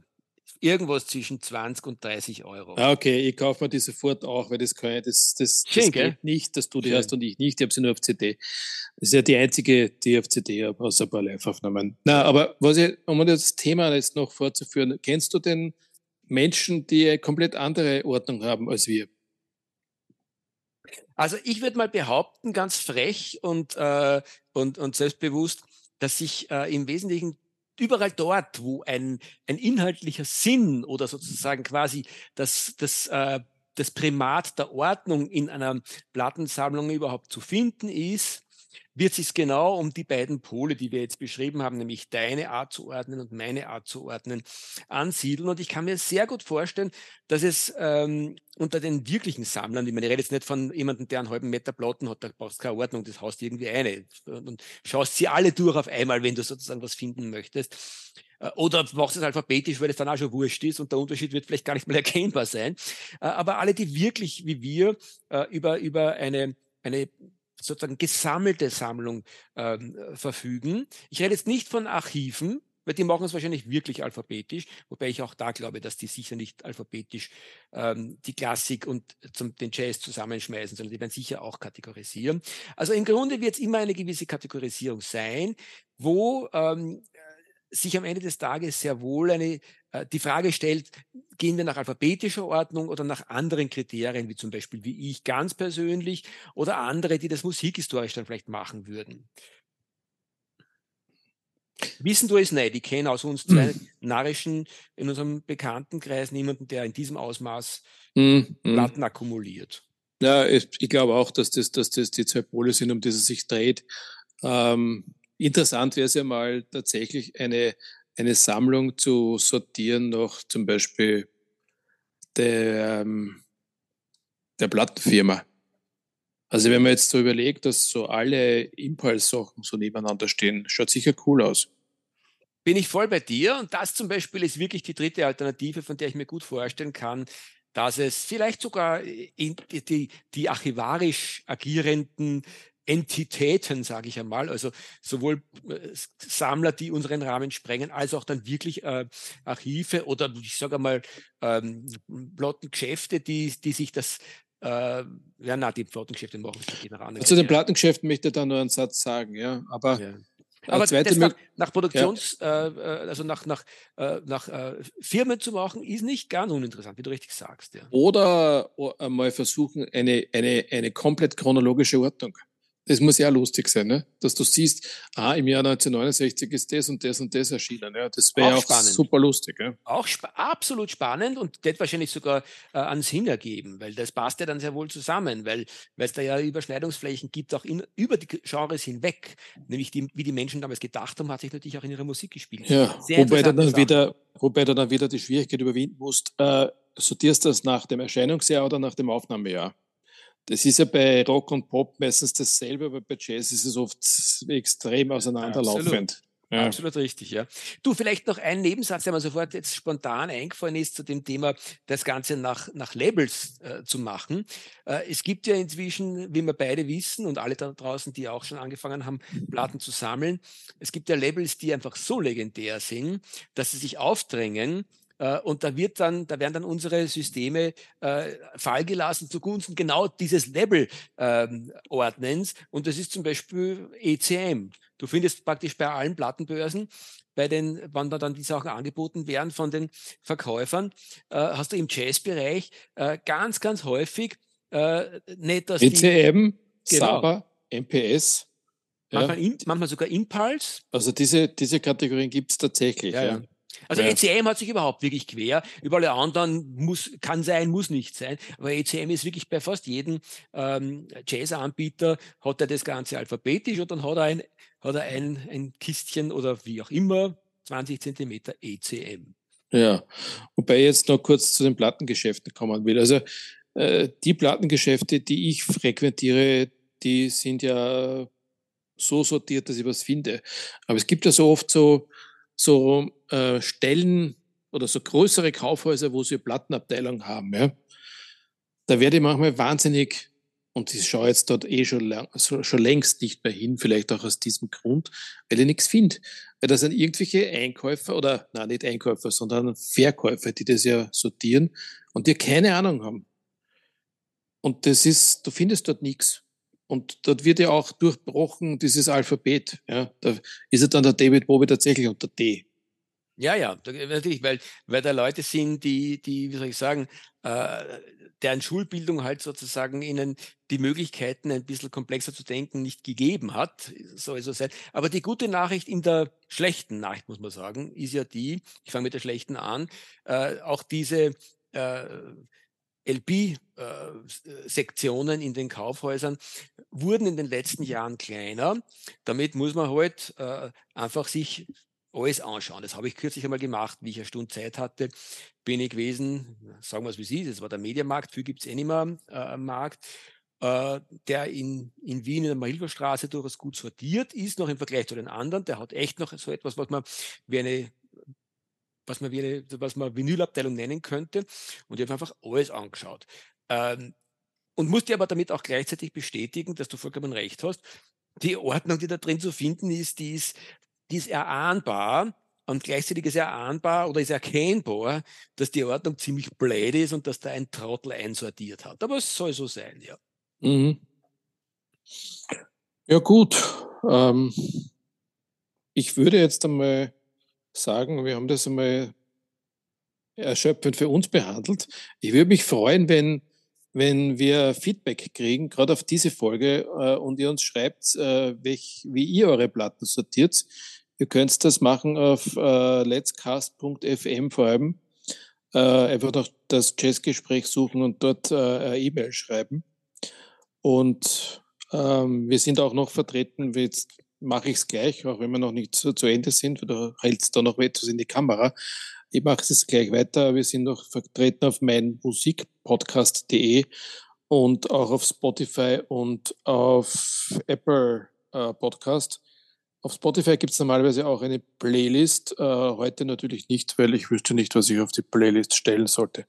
Irgendwas zwischen 20 und 30 Euro. Ah, okay, ich kaufe mir die sofort auch, weil das kann ich, das, das, das Schön, geht nicht, dass du die Schön. hast und ich nicht. Ich habe sie nur auf CD. Das ist ja die einzige, die ich auf CD habe, außer ein paar Live-Aufnahmen. Na, aber was ich, um das Thema jetzt noch fortzuführen, kennst du denn Menschen, die eine komplett andere Ordnung haben als wir? Also ich würde mal behaupten, ganz frech und, äh, und, und selbstbewusst, dass sich äh, im Wesentlichen überall dort, wo ein, ein inhaltlicher Sinn oder sozusagen quasi das, das, äh, das Primat der Ordnung in einer Plattensammlung überhaupt zu finden ist, wird sich genau um die beiden Pole, die wir jetzt beschrieben haben, nämlich deine Art zu ordnen und meine Art zu ordnen, ansiedeln. Und ich kann mir sehr gut vorstellen, dass es ähm, unter den wirklichen Sammlern, ich meine, ich rede jetzt nicht von jemandem, der einen halben Meter Platten hat, da brauchst du keine Ordnung, das haust irgendwie eine und schaust sie alle durch auf einmal, wenn du sozusagen was finden möchtest. Äh, oder machst es alphabetisch, weil es dann auch schon wurscht ist und der Unterschied wird vielleicht gar nicht mehr *laughs* erkennbar sein. Äh, aber alle, die wirklich wie wir äh, über, über eine, eine sozusagen gesammelte Sammlung ähm, verfügen. Ich rede jetzt nicht von Archiven, weil die machen es wahrscheinlich wirklich alphabetisch, wobei ich auch da glaube, dass die sicher nicht alphabetisch ähm, die Klassik und zum, den Jazz zusammenschmeißen, sondern die werden sicher auch kategorisieren. Also im Grunde wird es immer eine gewisse Kategorisierung sein, wo ähm, sich am Ende des Tages sehr wohl eine, die Frage stellt, gehen wir nach alphabetischer Ordnung oder nach anderen Kriterien, wie zum Beispiel wie ich ganz persönlich oder andere, die das musikhistorisch dann vielleicht machen würden. Wissen du es nicht? Ich kenne aus uns zwei mm. narrischen in unserem Bekanntenkreis niemanden, der in diesem Ausmaß mm, Platten akkumuliert. Ja, ich, ich, glaube auch, dass das, dass das die zwei Pole sind, um die es sich dreht. Ähm, interessant wäre es ja mal tatsächlich eine, eine Sammlung zu sortieren nach zum Beispiel der, ähm, der Plattenfirma. Also wenn man jetzt so überlegt, dass so alle Impulse-Sachen so nebeneinander stehen, schaut sicher cool aus. Bin ich voll bei dir und das zum Beispiel ist wirklich die dritte Alternative, von der ich mir gut vorstellen kann, dass es vielleicht sogar die, die, die archivarisch agierenden Entitäten, sage ich einmal, also sowohl äh, Sammler, die unseren Rahmen sprengen, als auch dann wirklich äh, Archive oder ich sage einmal ähm, Plattengeschäfte, die, die sich das äh, ja, na, die Plattengeschäfte machen es nach Zu den Plattengeschäften möchte ich da nur einen Satz sagen, ja. Aber, ja. aber das nach, nach Produktions, ja. äh, äh also nach, nach, äh, nach äh, Firmen zu machen, ist nicht ganz uninteressant, wie du richtig sagst. Ja. Oder mal versuchen, eine, eine, eine komplett chronologische Ordnung das muss ja lustig sein, ne? dass du siehst, ah, im Jahr 1969 ist das und das und das erschienen. Ja? Das wäre auch, auch super lustig. Ja? Auch sp absolut spannend und das wahrscheinlich sogar äh, an Sinn ergeben, weil das passt ja dann sehr wohl zusammen, weil es da ja Überschneidungsflächen gibt, auch in, über die Genres hinweg. Nämlich die, wie die Menschen damals gedacht haben, hat sich natürlich auch in ihrer Musik gespielt. Ja, wobei du, dann wieder, wobei du dann wieder die Schwierigkeit überwinden musst, äh, sortierst du das nach dem Erscheinungsjahr oder nach dem Aufnahmejahr? Das ist ja bei Rock und Pop meistens dasselbe, aber bei Jazz ist es oft extrem auseinanderlaufend. Absolut. Ja. Absolut richtig, ja. Du, vielleicht noch ein Nebensatz, der mir sofort jetzt spontan eingefallen ist zu dem Thema, das Ganze nach, nach Labels äh, zu machen. Äh, es gibt ja inzwischen, wie wir beide wissen und alle da draußen, die auch schon angefangen haben, Platten zu sammeln, es gibt ja Labels, die einfach so legendär sind, dass sie sich aufdrängen, und da wird dann, da werden dann unsere Systeme äh, fallgelassen zugunsten genau dieses Level-Ordnens. Ähm, und das ist zum Beispiel ECM. Du findest praktisch bei allen Plattenbörsen, bei den, wann da dann die Sachen angeboten werden von den Verkäufern, äh, hast du im Jazzbereich äh, ganz, ganz häufig äh, nicht, dass ECM, die, genau, Saba, MPS. Manchmal, ja. in, manchmal sogar Impulse. Also diese, diese Kategorien gibt es tatsächlich. Ja, ja. Also ja. ECM hat sich überhaupt wirklich quer. Über alle anderen muss, kann sein, muss nicht sein. Aber ECM ist wirklich bei fast jedem ähm, Jazz-Anbieter hat er das Ganze alphabetisch und dann hat er ein, hat er ein, ein Kistchen oder wie auch immer, 20 Zentimeter ECM. Ja, wobei ich jetzt noch kurz zu den Plattengeschäften kommen will. Also äh, die Plattengeschäfte, die ich frequentiere, die sind ja so sortiert, dass ich was finde. Aber es gibt ja so oft so so äh, Stellen oder so größere Kaufhäuser, wo sie Plattenabteilung haben. Ja. Da werde ich manchmal wahnsinnig, und ich schaue jetzt dort eh schon, lang, schon längst nicht mehr hin, vielleicht auch aus diesem Grund, weil ich nichts finde. Weil das sind irgendwelche Einkäufer oder, nein, nicht Einkäufer, sondern Verkäufer, die das ja sortieren und die keine Ahnung haben. Und das ist, du findest dort nichts. Und dort wird ja auch durchbrochen dieses Alphabet. Ja, da ist ja dann der David Bowie tatsächlich unter D. Ja, ja, natürlich, weil, weil da Leute sind, die, die, wie soll ich sagen, äh, deren Schulbildung halt sozusagen ihnen die Möglichkeiten, ein bisschen komplexer zu denken, nicht gegeben hat. So sein. Aber die gute Nachricht in der schlechten Nachricht, muss man sagen, ist ja die, ich fange mit der schlechten an, äh, auch diese äh, LP-Sektionen in den Kaufhäusern wurden in den letzten Jahren kleiner. Damit muss man halt äh, einfach sich alles anschauen. Das habe ich kürzlich einmal gemacht, wie ich eine Stunde Zeit hatte. Bin ich gewesen, sagen wir es wie Sie, das war der Mediamarkt, viel gibt es eh nicht mehr äh, am Markt, äh, der in, in Wien in der Mahilferstraße durchaus gut sortiert ist, noch im Vergleich zu den anderen. Der hat echt noch so etwas, was man wie eine was man, wie eine, was man Vinylabteilung nennen könnte. Und ich habe einfach alles angeschaut. Ähm, und musste aber damit auch gleichzeitig bestätigen, dass du vollkommen recht hast. Die Ordnung, die da drin zu finden ist, die ist, die ist erahnbar und gleichzeitig ist erahnbar oder ist erkennbar, dass die Ordnung ziemlich blöd ist und dass da ein Trottel einsortiert hat. Aber es soll so sein, ja. Mhm. Ja, gut. Ähm, ich würde jetzt einmal sagen, wir haben das einmal erschöpfend für uns behandelt. Ich würde mich freuen, wenn, wenn wir Feedback kriegen, gerade auf diese Folge, äh, und ihr uns schreibt, äh, welch, wie ihr eure Platten sortiert. Ihr könnt das machen auf äh, letscast.fm vor allem. Äh, einfach noch das Jazzgespräch suchen und dort äh, E-Mail schreiben. Und ähm, wir sind auch noch vertreten, jetzt mache ich es gleich, auch wenn wir noch nicht so zu Ende sind, du hältst da noch etwas in die Kamera. Ich mache es gleich weiter. Wir sind noch vertreten auf meinmusikpodcast.de und auch auf Spotify und auf Apple äh, Podcast. Auf Spotify gibt es normalerweise auch eine Playlist. Äh, heute natürlich nicht, weil ich wüsste nicht, was ich auf die Playlist stellen sollte.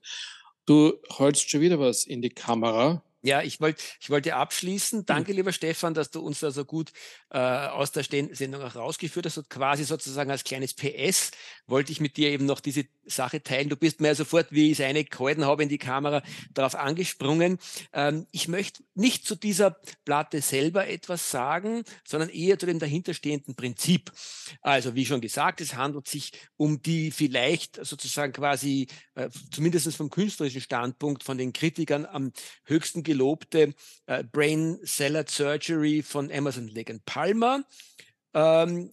Du holst schon wieder was in die Kamera. Ja, ich wollte ich wollte abschließen. Danke, mhm. lieber Stefan, dass du uns da so gut äh, aus der Sendung auch rausgeführt hast. Und quasi sozusagen als kleines PS wollte ich mit dir eben noch diese Sache teilen. Du bist mir sofort, wie ich es eine gehalten habe in die Kamera, darauf angesprungen. Ähm, ich möchte nicht zu dieser Platte selber etwas sagen, sondern eher zu dem dahinterstehenden Prinzip. Also, wie schon gesagt, es handelt sich um die vielleicht sozusagen quasi, äh, zumindest vom künstlerischen Standpunkt, von den Kritikern am höchsten gelobte äh, Brain Salad Surgery von Emerson Lake Palmer, ähm,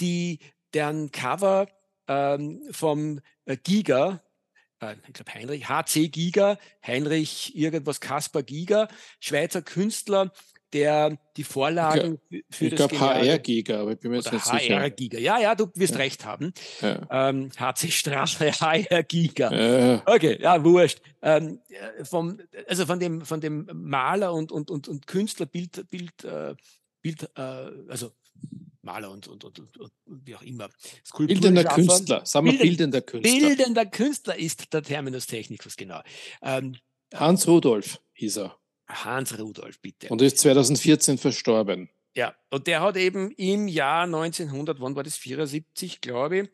die deren Cover ähm, vom äh, Giga, äh, ich glaube Heinrich, HC Giga, Heinrich irgendwas Kasper Giga, Schweizer Künstler, der die Vorlagen ich, für ich das. Glaube HR-Giga, aber ich bin mir jetzt nicht sicher. HR-Giga, ja, ja, du wirst ja. recht haben. Ja. Ähm, HC Straße, *laughs* HR-Giga. Ja. Okay, ja, wurscht. Ähm, äh, vom, also von dem, von dem Maler und, und, und, und Künstler, Bild, Bild, äh, Bild äh, also Maler und, und, und, und, wie auch immer. Bildender Künstler, sagen wir bildender Künstler. Bildender Künstler ist der Terminus technicus, genau. Ähm, Hans Rudolf hieß er. Hans Rudolf, bitte. Und ist 2014 verstorben. Ja, und der hat eben im Jahr 1900, wann war das, 74, glaube ich,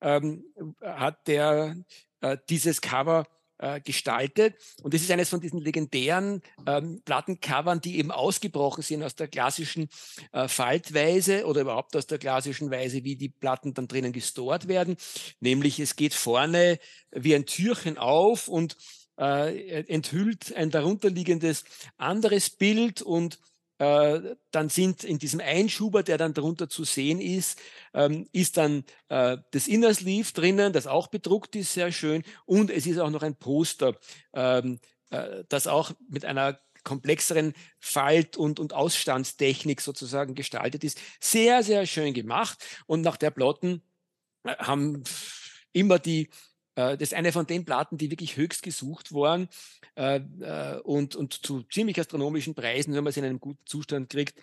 ähm, hat der äh, dieses Cover äh, gestaltet. Und das ist eines von diesen legendären ähm, Plattencovern, die eben ausgebrochen sind aus der klassischen äh, Faltweise oder überhaupt aus der klassischen Weise, wie die Platten dann drinnen gestort werden. Nämlich es geht vorne wie ein Türchen auf und äh, enthüllt ein darunterliegendes anderes Bild und äh, dann sind in diesem Einschuber, der dann darunter zu sehen ist, ähm, ist dann äh, das Inner Sleeve drinnen, das auch bedruckt ist, sehr schön. Und es ist auch noch ein Poster, ähm, äh, das auch mit einer komplexeren Falt- und, und Ausstandstechnik sozusagen gestaltet ist. Sehr, sehr schön gemacht. Und nach der Plotten äh, haben immer die das ist eine von den Platten, die wirklich höchst gesucht waren äh, äh, und, und zu ziemlich astronomischen Preisen, wenn man sie in einem guten Zustand kriegt,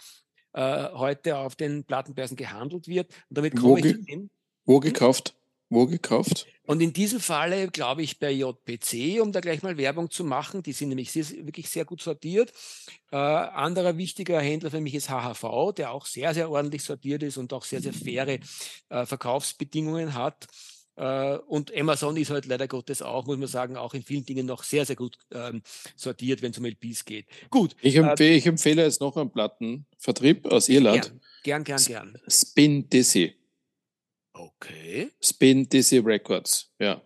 heute auf den Plattenbörsen gehandelt wird. Und damit komme ich zu dem. Wo gekauft? Wo gekauft? Und in diesem Falle glaube ich bei JPC, um da gleich mal Werbung zu machen, die sind nämlich sehr, wirklich sehr gut sortiert. Äh, anderer wichtiger Händler für mich ist HHV, der auch sehr, sehr ordentlich sortiert ist und auch sehr, sehr faire äh, Verkaufsbedingungen hat. Äh, und Amazon ist halt leider Gottes auch, muss man sagen, auch in vielen Dingen noch sehr, sehr gut ähm, sortiert, wenn es um LPs geht. Gut. Ich, empfehle, äh, ich empfehle jetzt noch einen Plattenvertrieb aus Irland. Gern, gern, gern. gern. Spin Dizzy. Okay. Spin Dizzy Records, ja.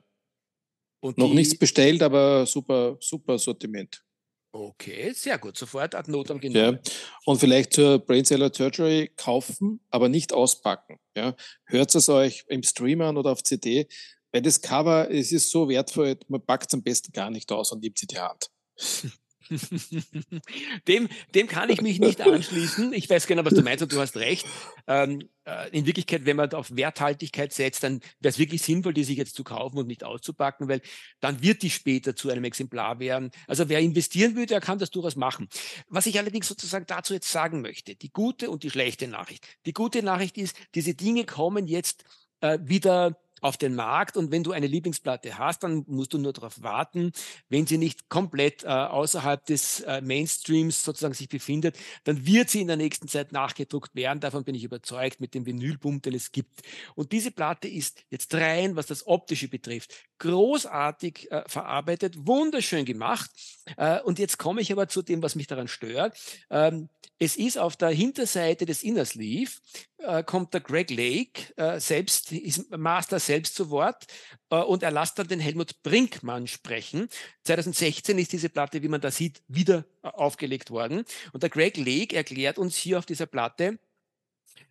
Und noch nichts bestellt, aber super, super Sortiment. Okay, sehr gut. Sofort ad notam genommen. Ja. Und vielleicht zur Brain Cellar Surgery kaufen, aber nicht auspacken. Ja. Hört es euch im Stream an oder auf CD, weil das Cover, es ist so wertvoll, man packt es am besten gar nicht aus und nimmt sie die Hand. *laughs* *laughs* dem, dem kann ich mich nicht anschließen. Ich weiß genau, was du meinst und du hast recht. Ähm, äh, in Wirklichkeit, wenn man auf Werthaltigkeit setzt, dann wäre es wirklich sinnvoll, die sich jetzt zu kaufen und nicht auszupacken, weil dann wird die später zu einem Exemplar werden. Also wer investieren will, der kann das durchaus machen. Was ich allerdings sozusagen dazu jetzt sagen möchte, die gute und die schlechte Nachricht. Die gute Nachricht ist, diese Dinge kommen jetzt äh, wieder auf den Markt und wenn du eine Lieblingsplatte hast, dann musst du nur darauf warten. Wenn sie nicht komplett äh, außerhalb des äh, Mainstreams sozusagen sich befindet, dann wird sie in der nächsten Zeit nachgedruckt werden. Davon bin ich überzeugt mit dem Vinylboom, den es gibt. Und diese Platte ist jetzt rein, was das Optische betrifft, großartig äh, verarbeitet, wunderschön gemacht. Äh, und jetzt komme ich aber zu dem, was mich daran stört. Ähm, es ist auf der Hinterseite des Inner Sleeve äh, kommt der Greg Lake äh, selbst, ist Master selbst zu Wort äh, und er lässt dann den Helmut Brinkmann sprechen. 2016 ist diese Platte, wie man da sieht, wieder äh, aufgelegt worden. Und der Greg Lake erklärt uns hier auf dieser Platte,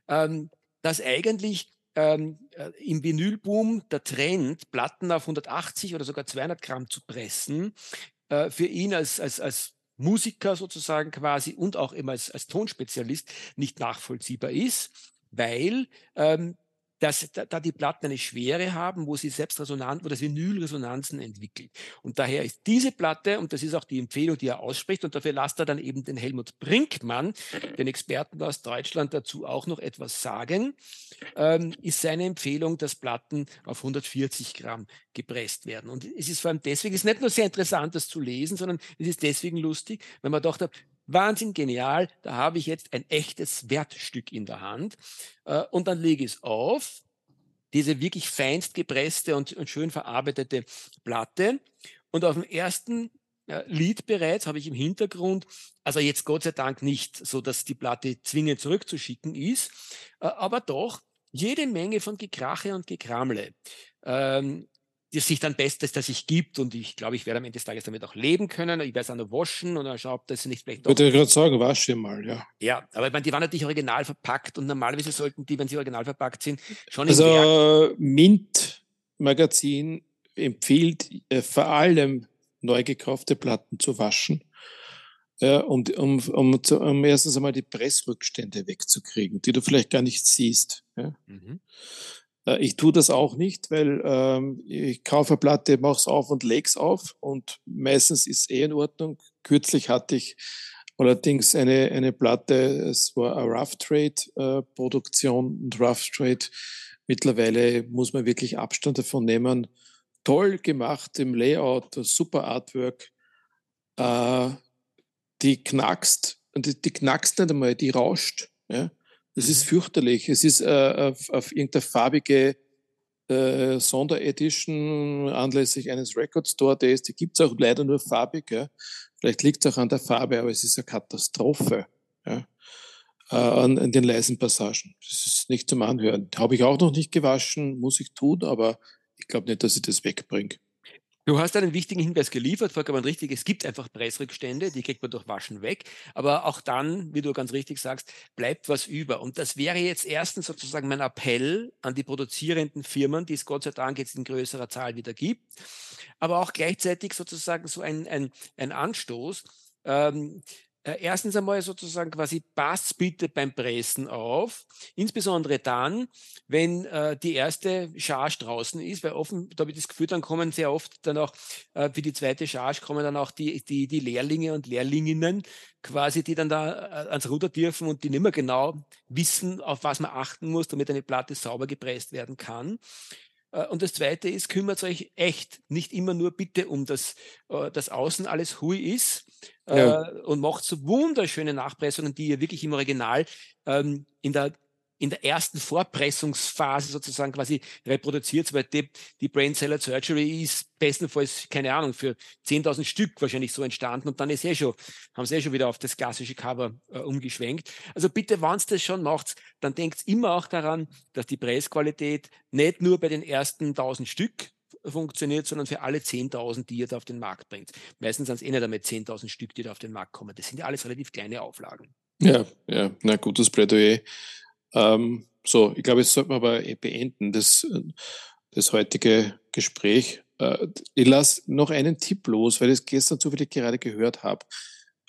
ähm, dass eigentlich ähm, äh, im Vinylboom der Trend, Platten auf 180 oder sogar 200 Gramm zu pressen, für ihn als, als, als Musiker sozusagen quasi und auch immer als, als Tonspezialist nicht nachvollziehbar ist weil ähm, dass, da, die Platten eine Schwere haben, wo sie selbst Resonanz, wo das Vinyl Resonanzen entwickelt. Und daher ist diese Platte, und das ist auch die Empfehlung, die er ausspricht, und dafür lasst er dann eben den Helmut Brinkmann, den Experten aus Deutschland, dazu auch noch etwas sagen, ähm, ist seine Empfehlung, dass Platten auf 140 Gramm gepresst werden. Und es ist vor allem deswegen, es ist nicht nur sehr interessant, das zu lesen, sondern es ist deswegen lustig, weil man doch Wahnsinn genial, da habe ich jetzt ein echtes Wertstück in der Hand. Äh, und dann lege ich es auf, diese wirklich feinst gepresste und, und schön verarbeitete Platte. Und auf dem ersten äh, Lied bereits habe ich im Hintergrund, also jetzt Gott sei Dank nicht so, dass die Platte zwingend zurückzuschicken ist, äh, aber doch jede Menge von Gekrache und Gekramle. Ähm, die sich dann Bestes, das sich gibt und ich glaube, ich werde am Ende des Tages damit auch leben können. Ich werde es auch noch waschen und dann schaue, ob das nicht vielleicht doch... Ich würde gerade sagen, wasche mal, ja. Ja, aber ich meine, die waren natürlich original verpackt und normalerweise sollten die, wenn sie original verpackt sind, schon also, im Werk... Mint Magazin empfiehlt äh, vor allem neu gekaufte Platten zu waschen, äh, um, um, um, um erstens einmal die Pressrückstände wegzukriegen, die du vielleicht gar nicht siehst. Ja? Mhm. Äh, ich tue das auch nicht, weil ähm, ich kaufe eine Platte, mache es auf und lege es auf und meistens ist es eh in Ordnung. Kürzlich hatte ich allerdings eine, eine Platte, es war eine Rough Trade äh, Produktion und Rough Trade. Mittlerweile muss man wirklich Abstand davon nehmen. Toll gemacht im Layout, super Artwork. Äh, die knackst, die, die knackst nicht einmal, die rauscht. Ja? Das ist fürchterlich. Es ist äh, auf, auf irgendeine farbige äh, Sonderedition anlässlich eines Record Store Days. Die gibt es auch leider nur farbig. Ja. Vielleicht liegt es auch an der Farbe, aber es ist eine Katastrophe. Ja. Äh, an, an den leisen Passagen. Das ist nicht zum Anhören. Habe ich auch noch nicht gewaschen, muss ich tun, aber ich glaube nicht, dass ich das wegbringe. Du hast einen wichtigen Hinweis geliefert, vollkommen richtig. Es gibt einfach Preisrückstände, die kriegt man durch Waschen weg. Aber auch dann, wie du ganz richtig sagst, bleibt was über. Und das wäre jetzt erstens sozusagen mein Appell an die produzierenden Firmen, die es Gott sei Dank jetzt in größerer Zahl wieder gibt. Aber auch gleichzeitig sozusagen so ein, ein, ein Anstoß. Ähm, äh, erstens einmal sozusagen quasi passt bitte beim Pressen auf, insbesondere dann, wenn äh, die erste Charge draußen ist, weil offen, da habe ich das Gefühl, dann kommen sehr oft dann auch äh, für die zweite Charge kommen dann auch die, die, die Lehrlinge und Lehrlinginnen quasi, die dann da äh, ans Ruder dürfen und die nicht mehr genau wissen, auf was man achten muss, damit eine Platte sauber gepresst werden kann. Äh, und das Zweite ist, kümmert euch echt nicht immer nur bitte um das, äh, das Außen alles hui ist ja. Äh, und macht so wunderschöne Nachpressungen, die ihr wirklich im Original ähm, in der in der ersten Vorpressungsphase sozusagen quasi reproduziert, weil die, die Brain Cellular Surgery ist bestenfalls, keine Ahnung, für 10.000 Stück wahrscheinlich so entstanden und dann ist eh schon, haben sie eh schon wieder auf das klassische Cover äh, umgeschwenkt. Also bitte, wenn das schon macht, dann denkt immer auch daran, dass die Pressqualität nicht nur bei den ersten 1.000 Stück funktioniert, sondern für alle 10.000, die ihr da auf den Markt bringt. Meistens sind es eh nicht einmal 10.000 Stück, die da auf den Markt kommen. Das sind ja alles relativ kleine Auflagen. Ja, ja, na gutes Plädoyer. Ähm, so, ich glaube, jetzt sollten wir aber beenden, das, das heutige Gespräch. äh, ich lasse noch einen Tipp los, weil ich es gestern zufällig gerade gehört habe.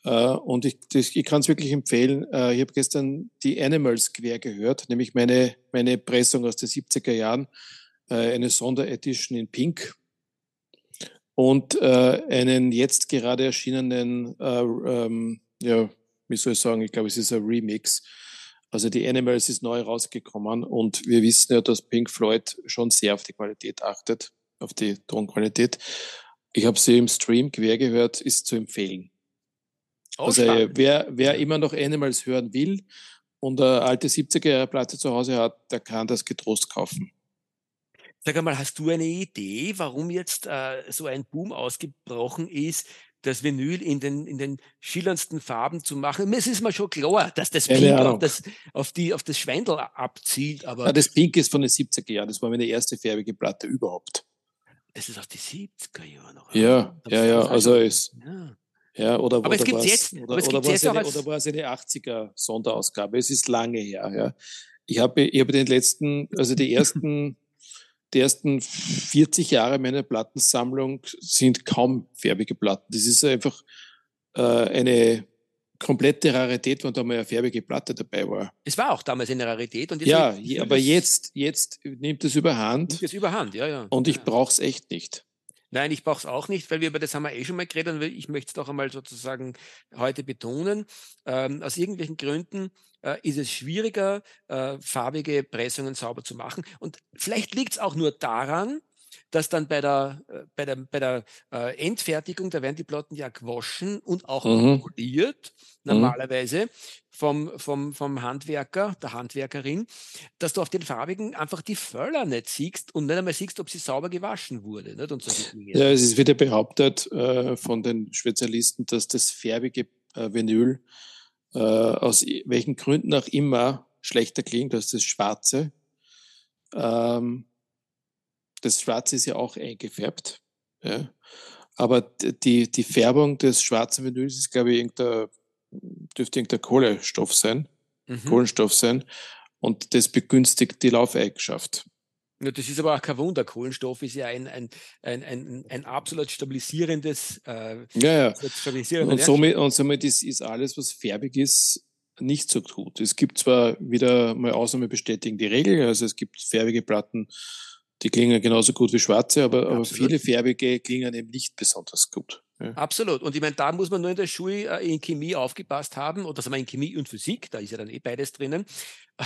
Äh, und ich, ich kann es wirklich empfehlen. Äh, ich habe gestern die Animals quer gehört, nämlich meine, meine Pressung aus den 70er Jahren, äh, eine Sonderedition in Pink und äh, einen jetzt gerade erschienenen, äh, ähm, ja, wie soll ich sagen, ich glaube, es ist ein Remix. Also die Animals ist neu rausgekommen und wir wissen ja, dass Pink Floyd schon sehr auf die Qualität achtet, auf die Tonqualität. Ich habe sie im Stream quer gehört, ist zu empfehlen. Oh, also wer, wer immer noch Animals hören will und eine alte 70er-Platte zu Hause hat, der kann das getrost kaufen. Sag einmal, hast du eine Idee, warum jetzt äh, so ein Boom ausgebrochen ist, das Vinyl in den, in den schillerndsten Farben zu machen? Es ist mir schon klar, dass das Pink auf das, auf, die, auf das Schweindel abzielt. Aber ja, das Pink ist von den 70er Jahren. Das war meine erste färbige Platte überhaupt. Es ist aus den 70er Jahren noch. Ja, ja, ja. Also es. Ja. Ja, oder, aber es gibt jetzt, oder, oder, war es eine, oder war es eine 80er Sonderausgabe? Es ist lange her. Ja. Ich habe ich habe den letzten, also die ersten die ersten 40 Jahre meiner Plattensammlung sind kaum färbige Platten. Das ist einfach äh, eine komplette Rarität, wenn da mal eine färbige Platte dabei war. Es war auch damals eine Rarität. Und ja, aber jetzt, jetzt nimmt es überhand. Nimmt es überhand, ja, ja. Und ich ja. brauche es echt nicht. Nein, ich brauche es auch nicht, weil wir über das haben wir eh schon mal geredet und ich möchte es doch einmal sozusagen heute betonen. Ähm, aus irgendwelchen Gründen äh, ist es schwieriger, äh, farbige Pressungen sauber zu machen. Und vielleicht liegt es auch nur daran, dass dann bei der, äh, bei der, bei der äh, Endfertigung, da werden die Platten ja gewaschen und auch mhm. poliert, mhm. normalerweise mhm. vom, vom, vom Handwerker, der Handwerkerin, dass du auf den farbigen einfach die Völler nicht siehst und nicht einmal siehst, ob sie sauber gewaschen wurde. Nicht? Und so ja, es ist wieder behauptet äh, von den Spezialisten, dass das färbige äh, Vinyl äh, aus welchen Gründen auch immer schlechter klingt als das schwarze. Ähm, das Schwarze ist ja auch eingefärbt. Ja. Aber die, die Färbung des schwarzen Vinyls ist, glaube ich, irgendein, dürfte irgendein Kohlenstoff sein, mhm. Kohlenstoff sein. Und das begünstigt die Laufeigenschaft. Ja, das ist aber auch kein Wunder. Kohlenstoff ist ja ein, ein, ein, ein, ein absolut stabilisierendes. Äh, ja, ja. Und somit, und somit ist, ist alles, was färbig ist, nicht so gut. Es gibt zwar wieder mal Ausnahme bestätigen die Regel, also es gibt färbige Platten, die klingen genauso gut wie schwarze, aber, aber viele farbige klingen eben nicht besonders gut. Ja. Absolut. Und ich meine, da muss man nur in der Schule äh, in Chemie aufgepasst haben, oder sagen wir in Chemie und Physik, da ist ja dann eh beides drinnen. *laughs*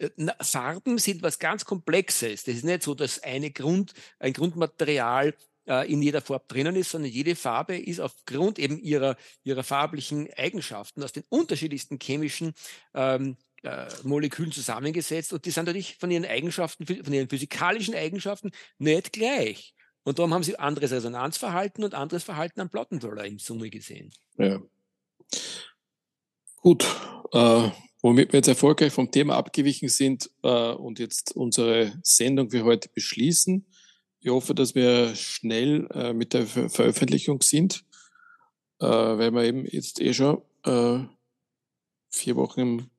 Äh, Farben sind was ganz Komplexes. Das ist nicht so, dass eine Grund, ein Grundmaterial äh, in jeder Farbe drinnen ist, sondern jede Farbe ist aufgrund eben ihrer, ihrer farblichen Eigenschaften aus den unterschiedlichsten chemischen ähm, äh, Molekülen zusammengesetzt und die sind natürlich von ihren Eigenschaften, von ihren physikalischen Eigenschaften nicht gleich. Und darum haben sie anderes Resonanzverhalten und anderes Verhalten am Plattenroller in Summe gesehen. Ja. Gut, äh, womit wir jetzt erfolgreich vom Thema abgewichen sind äh, und jetzt unsere Sendung für heute beschließen. Ich hoffe, dass wir schnell äh, mit der Ver Veröffentlichung sind, äh, weil wir eben jetzt eh schon vier Wochen im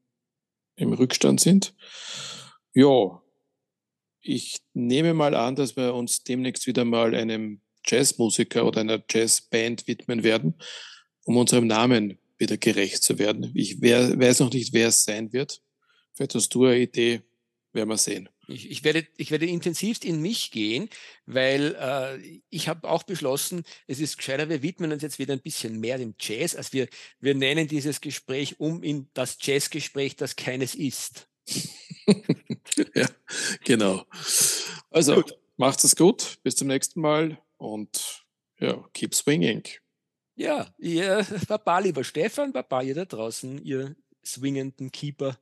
im Rückstand sind. Ja, ich nehme mal an, dass wir uns demnächst wieder mal einem Jazzmusiker oder einer Jazzband widmen werden, um unserem Namen wieder gerecht zu werden. Ich weiß noch nicht, wer es sein wird. Vielleicht hast du eine Idee, werden wir sehen. Ich, ich, werde, ich werde intensivst in mich gehen, weil äh, ich habe auch beschlossen, es ist gescheiter, wir widmen uns jetzt wieder ein bisschen mehr dem Jazz, als wir, wir nennen dieses Gespräch um in das Jazzgespräch, das keines ist. *laughs* ja, genau. Also, gut. macht es gut, bis zum nächsten Mal und ja, keep swinging. Ja, ihr *laughs* Baba, lieber Stefan, Baba, ihr da draußen, ihr swingenden Keeper.